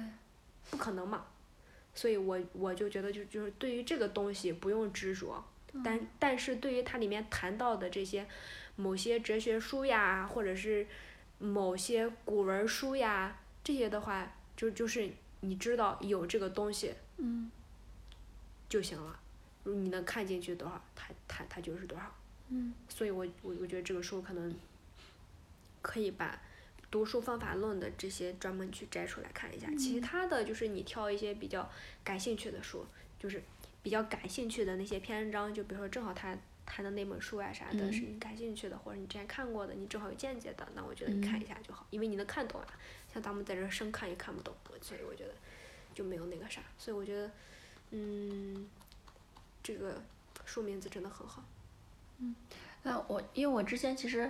不可能嘛。所以我我就觉得就就是对于这个东西不用执着，但但是对于它里面谈到的这些某些哲学书呀，或者是某些古文书呀，这些的话，就就是你知道有这个东西嗯。就行了，你能看进去多少，它它它就是多少。嗯。所以我我我觉得这个书可能可以把读书方法论的这些专门去摘出来看一下，其。他的就是你挑一些比较感兴趣的书，就是比较感兴趣的那些篇章，就比如说正好他谈的那本书啊啥的，嗯是你感兴趣的，或者你之前看过的，你正好有见解的，那我觉得你看一下就好，因为你能看懂啊。像咱们在这儿生看也看不懂，所以我觉得就没有那个啥，所以我觉得，嗯，这个书名字真的很好。嗯那我因为我之前其实，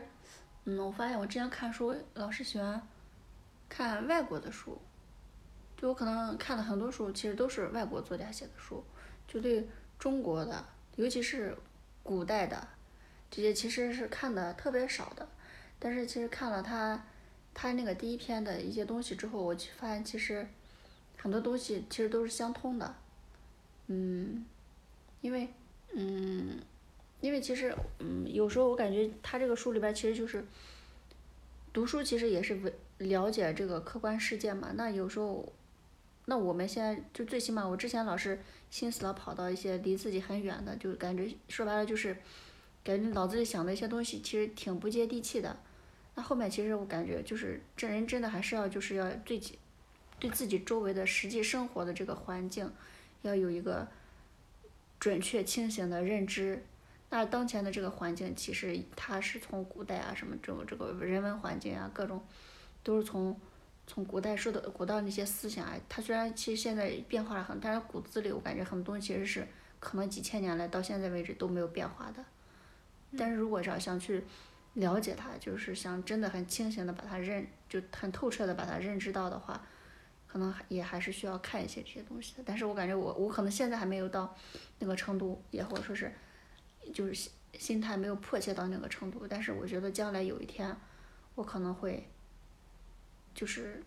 嗯，我发现我之前看书老是喜欢看外国的书，就我可能看的很多书其实都是外国作家写的书，就对中国的，尤其是古代的这些其实是看的特别少的，但是其实看了他他那个第一篇的一些东西之后，我就发现其实很多东西其实都是相通的，嗯，因为嗯。因为其实，嗯，有时候我感觉他这个书里边其实就是读书，其实也是为了解这个客观世界嘛。那有时候，那我们现在就最起码，我之前老是心思老跑到一些离自己很远的，就感觉说白了就是，感觉脑子里想的一些东西其实挺不接地气的。那后面其实我感觉就是这人真的还是要就是要对己对自己周围的实际生活的这个环境，要有一个准确清醒的认知。那当前的这个环境，其实它是从古代啊什么这种这个人文环境啊各种，都是从从古代受的古代那些思想啊，它虽然其实现在变化了很，但是骨子里我感觉很多东西其实是可能几千年来到现在为止都没有变化的。但是如果要想去了解它，就是想真的很清醒的把它认，就很透彻的把它认知到的话，可能也还是需要看一些这些东西的。但是我感觉我我可能现在还没有到那个程度，也或者说是。就是心心态没有迫切到那个程度，但是我觉得将来有一天，我可能会，就是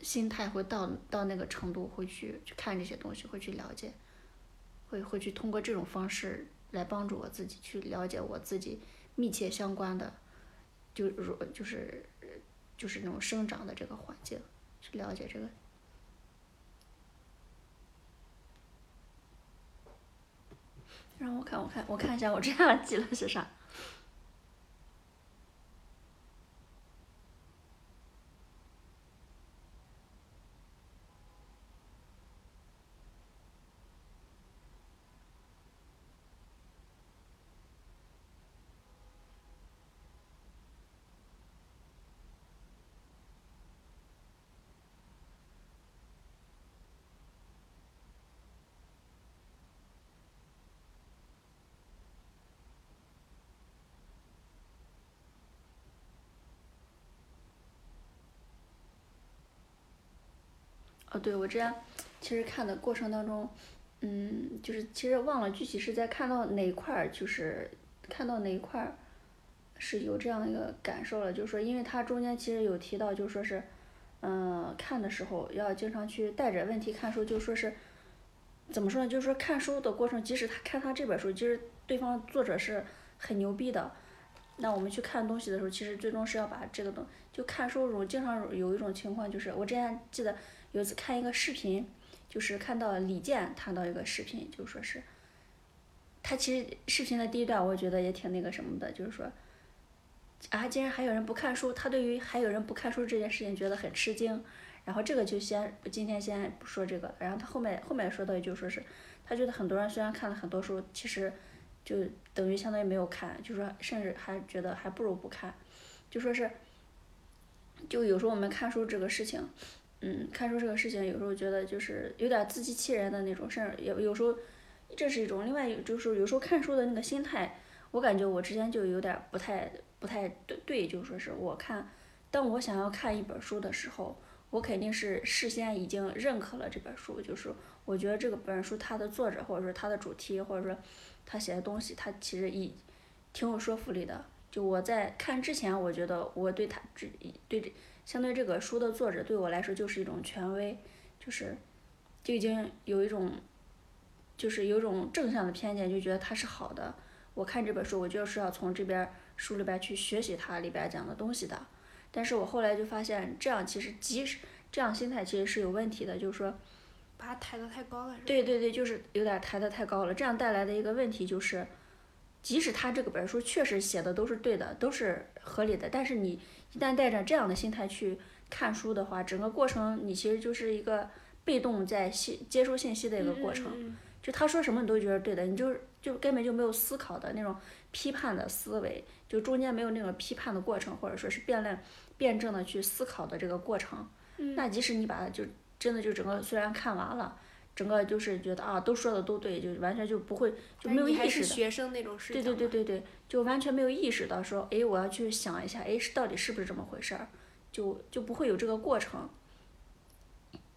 心态会到到那个程度，会去去看这些东西，会去了解，会会去通过这种方式来帮助我自己去了解我自己密切相关的，就如就是就是那种生长的这个环境，去了解这个。让我看，我看，我看一下我这样记了是啥。哦，对，我之前其实看的过程当中，嗯，就是其实忘了具体是在看到哪一块儿，就是看到哪一块儿是有这样一个感受了，就是说，因为它中间其实有提到，就说是，嗯，看的时候要经常去带着问题看书，就说是怎么说呢？就是说看书的过程，即使他看他这本书，其实对方作者是很牛逼的，那我们去看东西的时候，其实最终是要把这个东，就看书中经常有一种情况，就是我之前记得。有次看一个视频，就是看到李健谈到一个视频，就说是，他其实视频的第一段我觉得也挺那个什么的，就是说，啊，竟然还有人不看书，他对于还有人不看书这件事情觉得很吃惊。然后这个就先今天先不说这个，然后他后面后面说到就说是，他觉得很多人虽然看了很多书，其实就等于相当于没有看，就说甚至还觉得还不如不看，就说是，就有时候我们看书这个事情。嗯，看书这个事情，有时候觉得就是有点自欺欺人的那种，甚至有有时候，这是一种。另外，就是有时候看书的那个心态，我感觉我之前就有点不太不太对对，就说是我看，当我想要看一本书的时候，我肯定是事先已经认可了这本书，就是我觉得这个本书它的作者或者说它的主题或者说他写的东西，它其实已挺有说服力的。就我在看之前，我觉得我对他只对这。相对这个书的作者对我来说就是一种权威，就是就已经有一种就是有一种正向的偏见，就觉得他是好的。我看这本书，我就是要从这边书里边去学习它里边讲的东西的。但是我后来就发现，这样其实即使这样心态其实是有问题的，就是说，把它抬得太高了，对对对，就是有点抬得太高了。这样带来的一个问题就是，即使他这个本书确实写的都是对的，都是合理的，但是你一旦带着这样的心态去看书的话，整个过程你其实就是一个被动在信接收信息的一个过程。就他说什么你都觉得对的，你就就根本就没有思考的那种批判的思维，就中间没有那种批判的过程，或者说是辩论、辩证的去思考的这个过程。嗯那即使你把它就真的就整个虽然看完了，整个就是觉得啊都说的都对，就完全就不会就没有意识的。是学生那种视角对对对对对，就完全没有意识到说，哎，我要去想一下，哎，是到底是不是这么回事儿，就就不会有这个过程。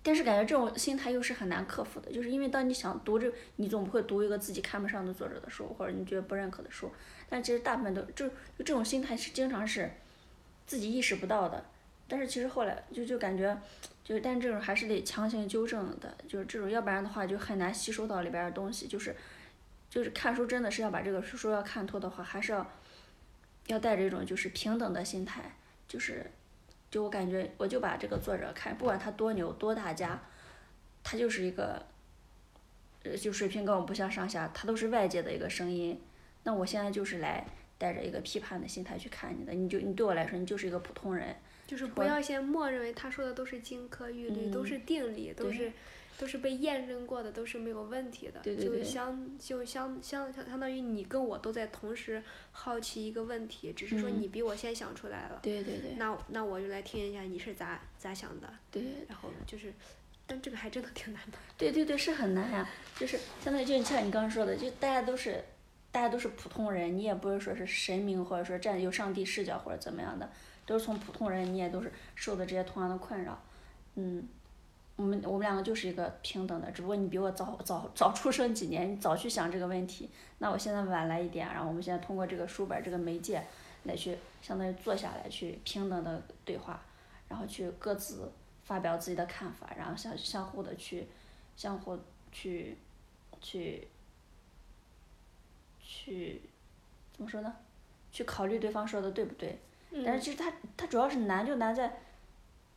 但是感觉这种心态又是很难克服的，就是因为当你想读这，你总不会读一个自己看不上的作者的书，或者你觉得不认可的书，但其实大部分都就就这种心态是经常是自己意识不到的。但是其实后来就就感觉，就是但这种还是得强行纠正的，就是这种要不然的话就很难吸收到里边的东西，就是就是看书真的是要把这个书要看透的话，还是要要带着一种就是平等的心态，就是就我感觉我就把这个作者看，不管他多牛多大家，他就是一个，呃，就水平跟我不相上下，他都是外界的一个声音。那我现在就是来带着一个批判的心态去看你的，你就你对我来说，你就是一个普通人。就是不要先默认为他说的都是金科玉律，都嗯是定理，都是都是被验证过的，都是没有问题的。对对对就相就相相相相当于你跟我都在同时好奇一个问题，只是说嗯你比我先想出来了。对对对那那我就来听一下你是咋咋想的，对然后就是，但这个还真的挺难的。对对对，是很难呀，就是相当于就像你刚刚说的，就大家都是大家都是普通人，你也不是说是神明，或者说站有上帝视角或者怎么样的，都是从普通人，你也都是受的这些同样的困扰，嗯，我们我们两个就是一个平等的，只不过你比我早早早出生几年，你早去想这个问题，那我现在晚来一点，然后我们现在通过这个书本这个媒介来去相当于坐下来去平等的对话，然后去各自发表自己的看法，然后相相互的去相互去去去怎么说呢？去考虑对方说的对不对？但是其实它它主要是难就难在，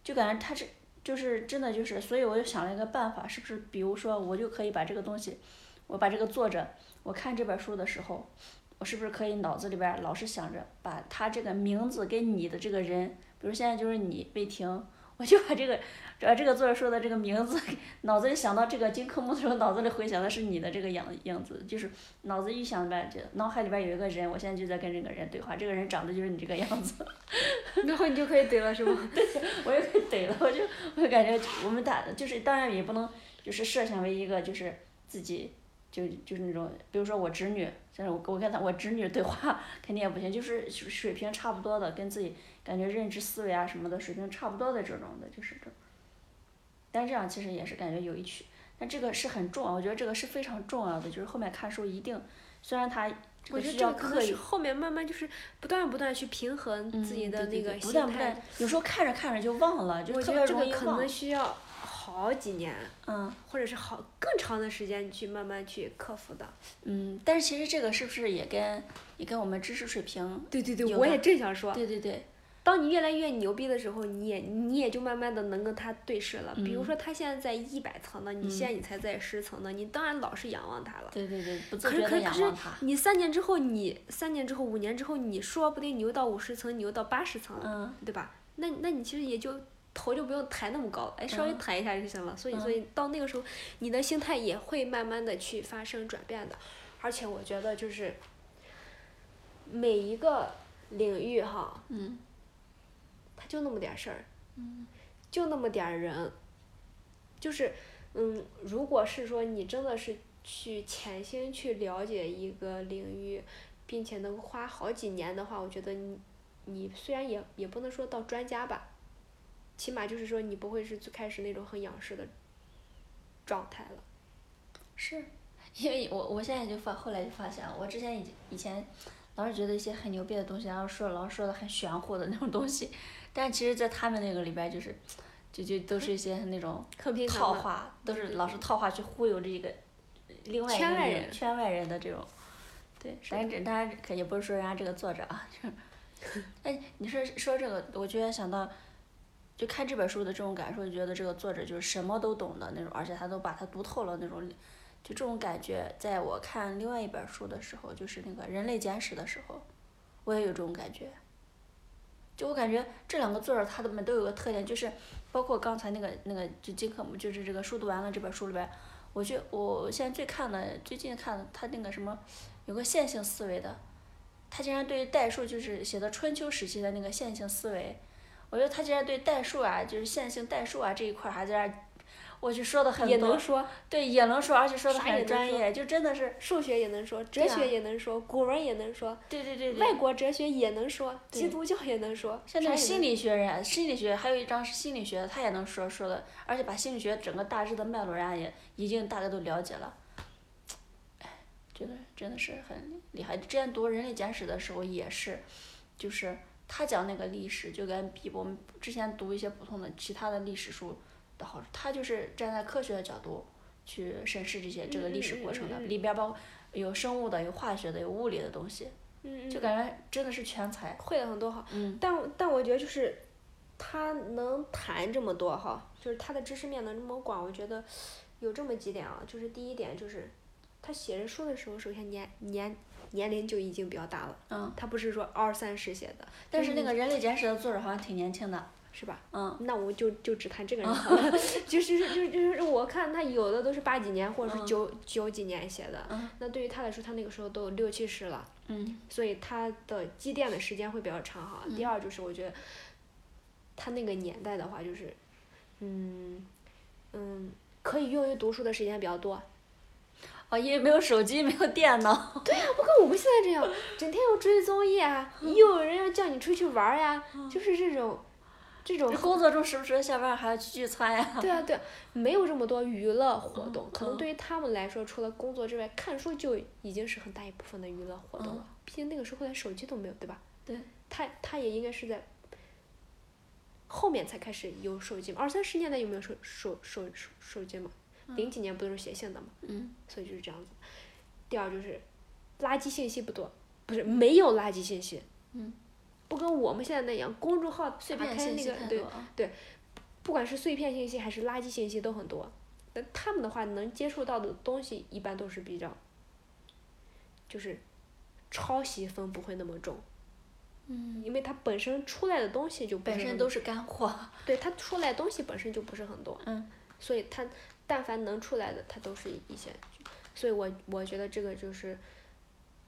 就感觉它是就是真的就是，所以我就想了一个办法，是不是比如说我就可以把这个东西，我把这个作者，我看这本书的时候，我是不是可以脑子里边老是想着把他这个名字跟你的这个人，比如现在就是你魏婷，我就把这个把这个作者说的这个名字，脑子里想到这个金科目的时候，脑子里回想的是你的这个样样子，就是脑子一想呗，就脑海里边有一个人，我现在就在跟这个人对话，这个人长得就是你这个样子。(laughs) 然后你就可以怼了是吗？(laughs) 我也被逮了，我就我就感觉我们大就是当然也不能就是设想为一个就是自己就就是那种，比如说我侄女，像是我我跟他我侄女对话 (laughs) 肯定也不行，就是水水平差不多的，跟自己感觉认知思维啊什么的水平差不多的这种的，就是这。但这样其实也是感觉有一曲，但这个是很重要，我觉得这个是非常重要的，就是后面看书一定，虽然它这我觉得这个可能是要刻意。后面慢慢就是不断不断去平衡嗯，自己的对对对那个心不断不断态。，有时候看着看着就忘了，就我特觉得这个可别容易忘。能需要好几年，嗯。或者是好更长的时间去慢慢去克服的。嗯，但是其实这个是不是也跟也跟我们知识水平？对对对，我也正想说，对对对，当你越来越牛逼的时候，你也你也就慢慢的能跟他对视了。比如嗯说他现在在一百层呢，你现在你才在十层呢，你当然老是仰望他了。对对对，不自可是觉的可是。你三年之后，你三年之后、五年之后，你说不定你又到五十层，你又到八十层了，嗯对吧？那那你其实也就头就不用抬那么高了，哎，稍微嗯。抬一下就行了。所以嗯。所以到那个时候，你的心态也会慢慢的去发生转变的。而且我觉得就是每一个领域哈，嗯。它就那么点儿事儿，就那么点儿人，就是嗯，如果是说你真的是去潜心去了解一个领域，并且能花好几年的话，我觉得你你虽然也也不能说到专家吧，起码就是说你不会是最开始那种很仰视的状态了。是，因为我我现在就发后来就发现了，我之前以以前老是觉得一些很牛逼的东西，然后说老是说的很玄乎的那种东西，但其实，在他们那个里边就是，就就都是一些那种。套话，都是老是套话去忽悠这个另外一个人圈外人的这种。对，但是这当然可也不是说人家这个作者啊，就是，(laughs) 哎，你说说这个，我居然想到，就看这本书的这种感受，就觉得这个作者就是什么都懂的那种，而且他都把它读透了那种，就这种感觉，在我看另外一本书的时候，就是那个《人类简史》的时候，我也有这种感觉。就我感觉这两个作者他们都有个特点，就是包括刚才那个那个就金科姆，就是这个书读完了这本书里边，我觉我现在最看的最近看的他那个什么，有个线性思维的，他竟然对代数就是写的春秋时期的那个线性思维，我觉得他竟然对代数啊，就是线性代数啊这一块儿还在那儿，我去说的很多也能，说，对也能说，而且说的很专业，就真的是，数学也能说，哲学也能说，古文也能说，对对对对。外国哲学也能说，基督教也能说，像那个心理学人，心理学还有一章是心理学，他也能说说的，而且把心理学整个大致的脉络，人家也已经大概都了解了。哎，觉得真的是很厉害。之前读《人类简史》的时候也是，就是他讲那个历史，就跟比我们之前读一些普通的其他的历史书的好处，他就是站在科学的角度去审视这些这个历史过程的，里边包括有生物的、有化学的、有物理的东西，就感觉真的是全才。会了很多哈，嗯但但我觉得就是他能谈这么多哈，就是他的知识面能这么广，我觉得有这么几点啊，就是第一点就是他写这书的时候，首先年年年龄就已经比较大了，嗯。他不是说二三十写的，但是那个《人类简史》的作者好像挺年轻的，是吧？嗯，那我就就只谈这个人好了，(laughs) 就是就是就是我看他有的都是八几年或者是嗯九九几年写的，嗯那对于他来说，他那个时候都六七十了。嗯所以他的积淀的时间会比较长哈。第二就是我觉得，他那个年代的话，就是，嗯，嗯，可以用于读书的时间比较多。哦，因为没有手机，没有电脑，(laughs) 对呀不跟我们现在这样，整天要追综艺啊，又有人要叫你出去玩儿呀，就是这种，这种这工作中时不时下班还要去聚餐呀。对啊，对啊，没有这么多娱乐活动，可能嗯对于他们来说，除了工作之外，看书就已经是很大一部分的娱乐活动了。毕竟那个时候连手机都没有，对吧？对。他他也应该是在后面才开始有手机嘛，二三十年代有没有手手手手手机嘛？零几年不都是写信的嘛？嗯所以就是这样子。第二就是，垃圾信息不多，不是没有垃圾信息。嗯。不跟我们现在那样，公众号碎打片信息开那个对太多啊。不管是碎片信息还是垃圾信息都很多，但他们的话能接触到的东西一般都是比较，就是抄袭风不会那么重，嗯，因为它本身出来的东西就本身都是干货。对它出来的东西本身就不是很多，嗯，所以它但凡能出来的，它都是一些，所以我我觉得这个就是，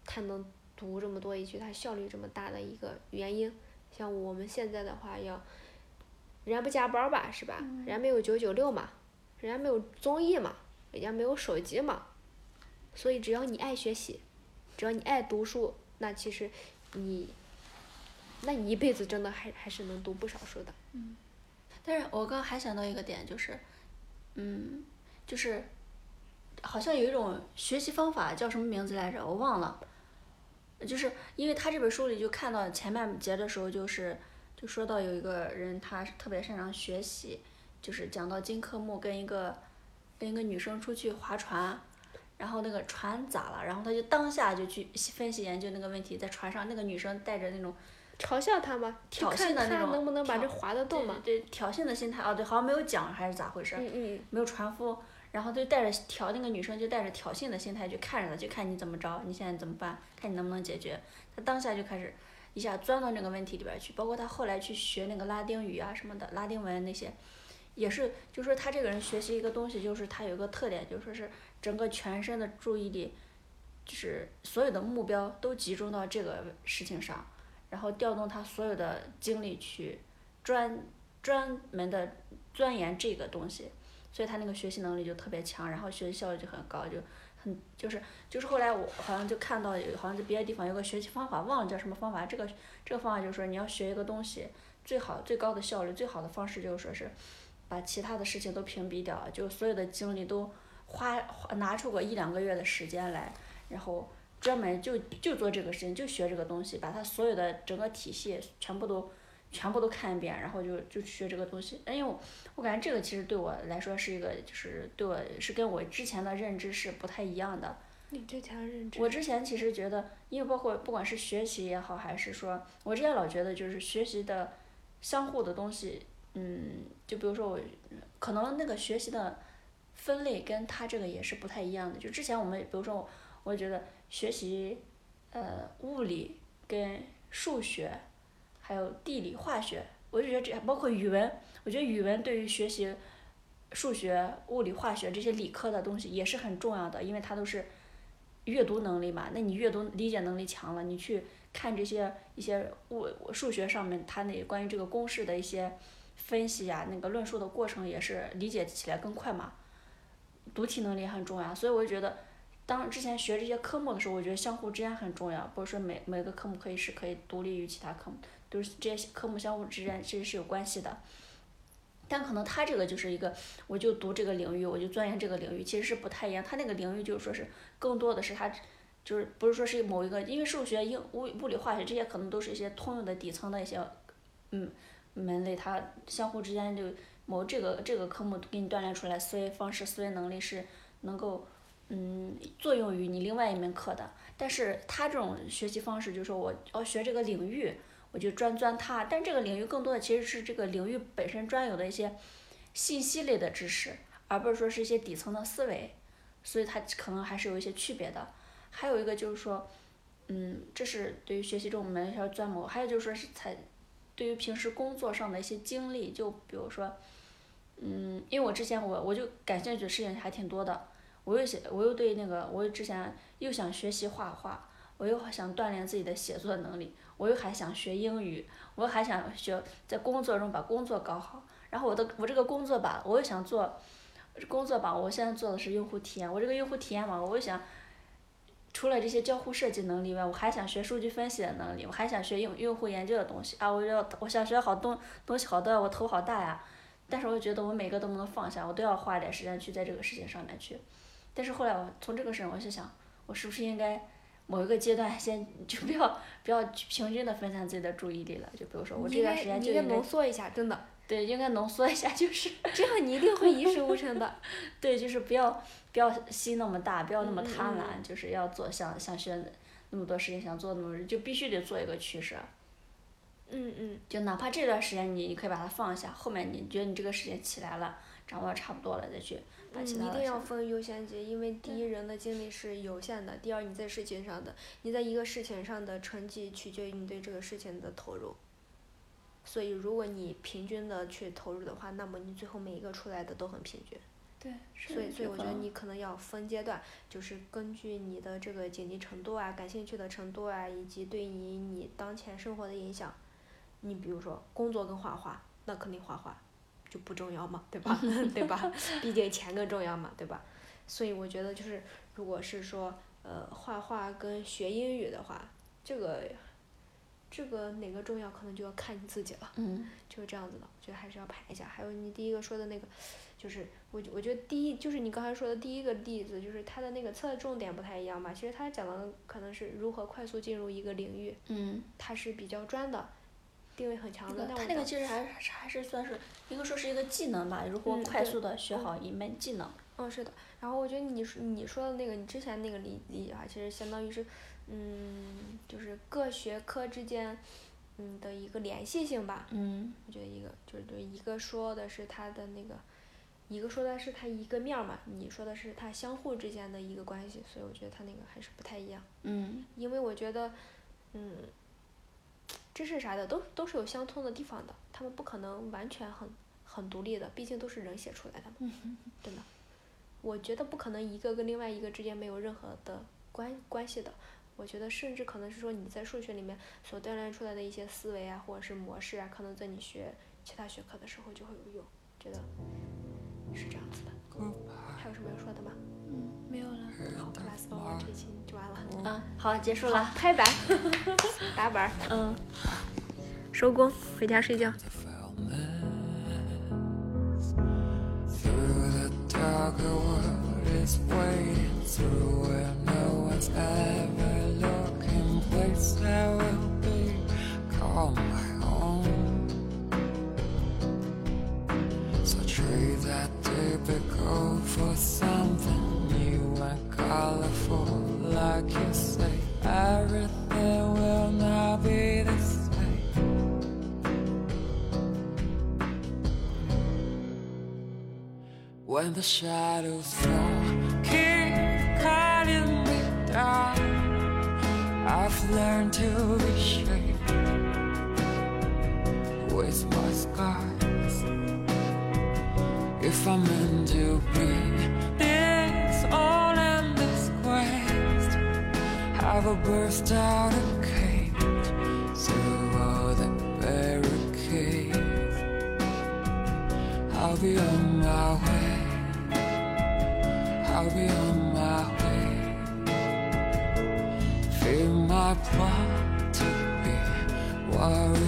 他能读这么多一句，它效率这么大的一个原因。像我们现在的话要，人家不加班儿吧，是吧？人家没有九九六嘛，人家没有综艺嘛，人家没有手机嘛，所以只要你爱学习，只要你爱读书，那其实你，那你一辈子真的还还是能读不少书的。但是我刚还想到一个点，就是，嗯，就是，好像有一种学习方法叫什么名字来着？我忘了。就是因为他这本书里就看到前半节的时候，就是就说到有一个人他特别擅长学习，就是讲到金科木跟一个跟一个女生出去划船，然后那个船咋了，然后他就当下就去分析研究那个问题，在船上那个女生带着那种嘲笑他吗？就挑衅的那种能不能把这划得动嘛？对对挑衅的心态，哦对，好像没有讲还是咋回事？嗯嗯，没有传夫，然后就带着挑那个女生就带着挑衅的心态去看着他，就看你怎么着，你现在怎么办，看你能不能解决。他当下就开始一下钻到那个问题里边去，包括他后来去学那个拉丁语啊什么的，拉丁文那些，也是就说他这个人学习一个东西，就是他有一个特点，就说是整个全身的注意力，就是所有的目标都集中到这个事情上，然后调动他所有的精力去专专门的钻研这个东西。所以他那个学习能力就特别强，然后学习效率就很高，就很就是就是后来我好像就看到有好像在别的地方有个学习方法，忘了叫什么方法。这个这个方法就是说你要学一个东西，最好最高的效率最好的方式就是说是把其他的事情都屏蔽掉，就所有的精力都花花拿出个一两个月的时间来，然后专门就就做这个事情，就学这个东西，把它所有的整个体系全部都全部都看一遍，然后就就学这个东西。哎呦，我感觉这个其实对我来说是一个，就是对我是跟我之前的认知是不太一样的。你之前认知，我之前其实觉得，因为包括不管是学习也好，还是说，我之前老觉得就是学习的相互的东西，嗯，就比如说我可能那个学习的分类跟他这个也是不太一样的。就之前我们比如说，我觉得学习呃物理跟数学，还有地理化学，我就觉得这包括语文，我觉得语文对于学习数学、物理、化学这些理科的东西也是很重要的，因为它都是。阅读能力嘛，那你阅读理解能力强了，你去看这些一些物数学上面它那关于这个公式的一些分析呀，那个论述的过程也是理解起来更快嘛。读题能力很重要，所以我就觉得，当之前学这些科目的时候，我觉得相互之间很重要，不是说每每个科目可以是可以独立于其他科目，都是这些科目相互之间其实是有关系的。但可能他这个就是一个，我就读这个领域，我就钻研这个领域，其实是不太一样。他那个领域就是说是更多的是他，就是不是说是某一个，因为数学、英物物理、化学这些可能都是一些通用的底层的一些，嗯，门类，它相互之间就某这个这个科目给你锻炼出来思维方式、思维能力是能够，嗯，作用于你另外一门课的。但是他这种学习方式就是说我要学这个领域。我就专钻它，但这个领域更多的其实是这个领域本身专有的一些信息类的知识，而不是说是一些底层的思维，所以它可能还是有一些区别的。还有一个就是说，嗯，这是对于学习这种门要钻谋，还有就是说是才对于平时工作上的一些经历，就比如说，嗯，因为我之前我我就感兴趣的事情还挺多的，我又想我又对那个我又之前又想学习画画，我又想锻炼自己的写作能力。我又还想学英语，我还想学在工作中把工作搞好。然后我的我这个工作吧，我又想做工作吧。我现在做的是用户体验，我这个用户体验嘛，我又想除了这些交互设计能力外，我还想学数据分析的能力，我还想学用用户研究的东西啊！我要我想学好东东西好多，我头好大呀。但是我觉得我每个都不能放下，我都要花点时间去在这个事情上面去。但是后来我从这个事儿，我就想，我是不是应该？某一个阶段，先就不要不要平均的分散自己的注意力了。就比如说，我这段时间就应该浓缩一下，真的。对，应该浓缩一下，就是这样，你一定会一事无成的。(laughs) 对，就是不要不要心那么大，不要那么贪婪，就是要做想想学那么多事情，想做那么多，就必须得做一个取舍。嗯嗯。就哪怕这段时间你你可以把它放下，后面你觉得你这个时间起来了，掌握的差不多了再去。嗯，一定要分优先级，因为第一人的精力是有限的，第二你在事情上的，你在一个事情上的成绩取决于你对这个事情的投入。所以如果你平均的去投入的话，那么你最后每一个出来的都很平均。对。所以所以我觉得你可能要分阶段，就是根据你的这个紧急程度啊、感兴趣的程度啊，以及对于你当前生活的影响。你比如说工作跟画画，那肯定画画。就不重要嘛，对吧？(laughs) 对吧？毕竟钱更重要嘛，对吧？所以我觉得就是，如果是说呃画画跟学英语的话，这个这个哪个重要，可能就要看你自己了。嗯。就是这样子的，我觉得还是要排一下。还有你第一个说的那个，就是我我觉得第一就是你刚才说的第一个例子，就是它的那个侧重点不太一样嘛。其实他讲的可能是如何快速进入一个领域。嗯。它是比较专的。定位很强的，他那个其实还是还是算是一个说是一个技能吧，如何快速的学好一门技能。嗯，是的。然后我觉得你说你说的那个，你之前那个理理解啊，其实相当于是，嗯，就是各学科之间，嗯的一个联系性吧。嗯。我觉得一个就是对一个说的是它的那个，一个说的是它一个面嘛，你说的是它相互之间的一个关系，所以我觉得它那个还是不太一样。嗯。因为我觉得，嗯。知识啥的都都是有相通的地方的，他们不可能完全很很独立的，毕竟都是人写出来的嘛，真的。我觉得不可能一个跟另外一个之间没有任何的关关系的。我觉得甚至可能是说你在数学里面所锻炼出来的一些思维啊，或者是模式啊，可能在你学其他学科的时候就会有用，觉得是这样子的。还有什么要说的吗？嗯，没有了。好，class over，这期就完了。嗯，好，结束了。拍板，(laughs) 打板。嗯。收工，回家睡觉。for like you say. Everything will not be the same. When the shadows fall, keep cutting me down. I've learned to be shaped with my scars. If I'm meant to be this all a burst out and cage through all the barricades. I'll be on my way. I'll be on my way. Feel my plot to be warrior.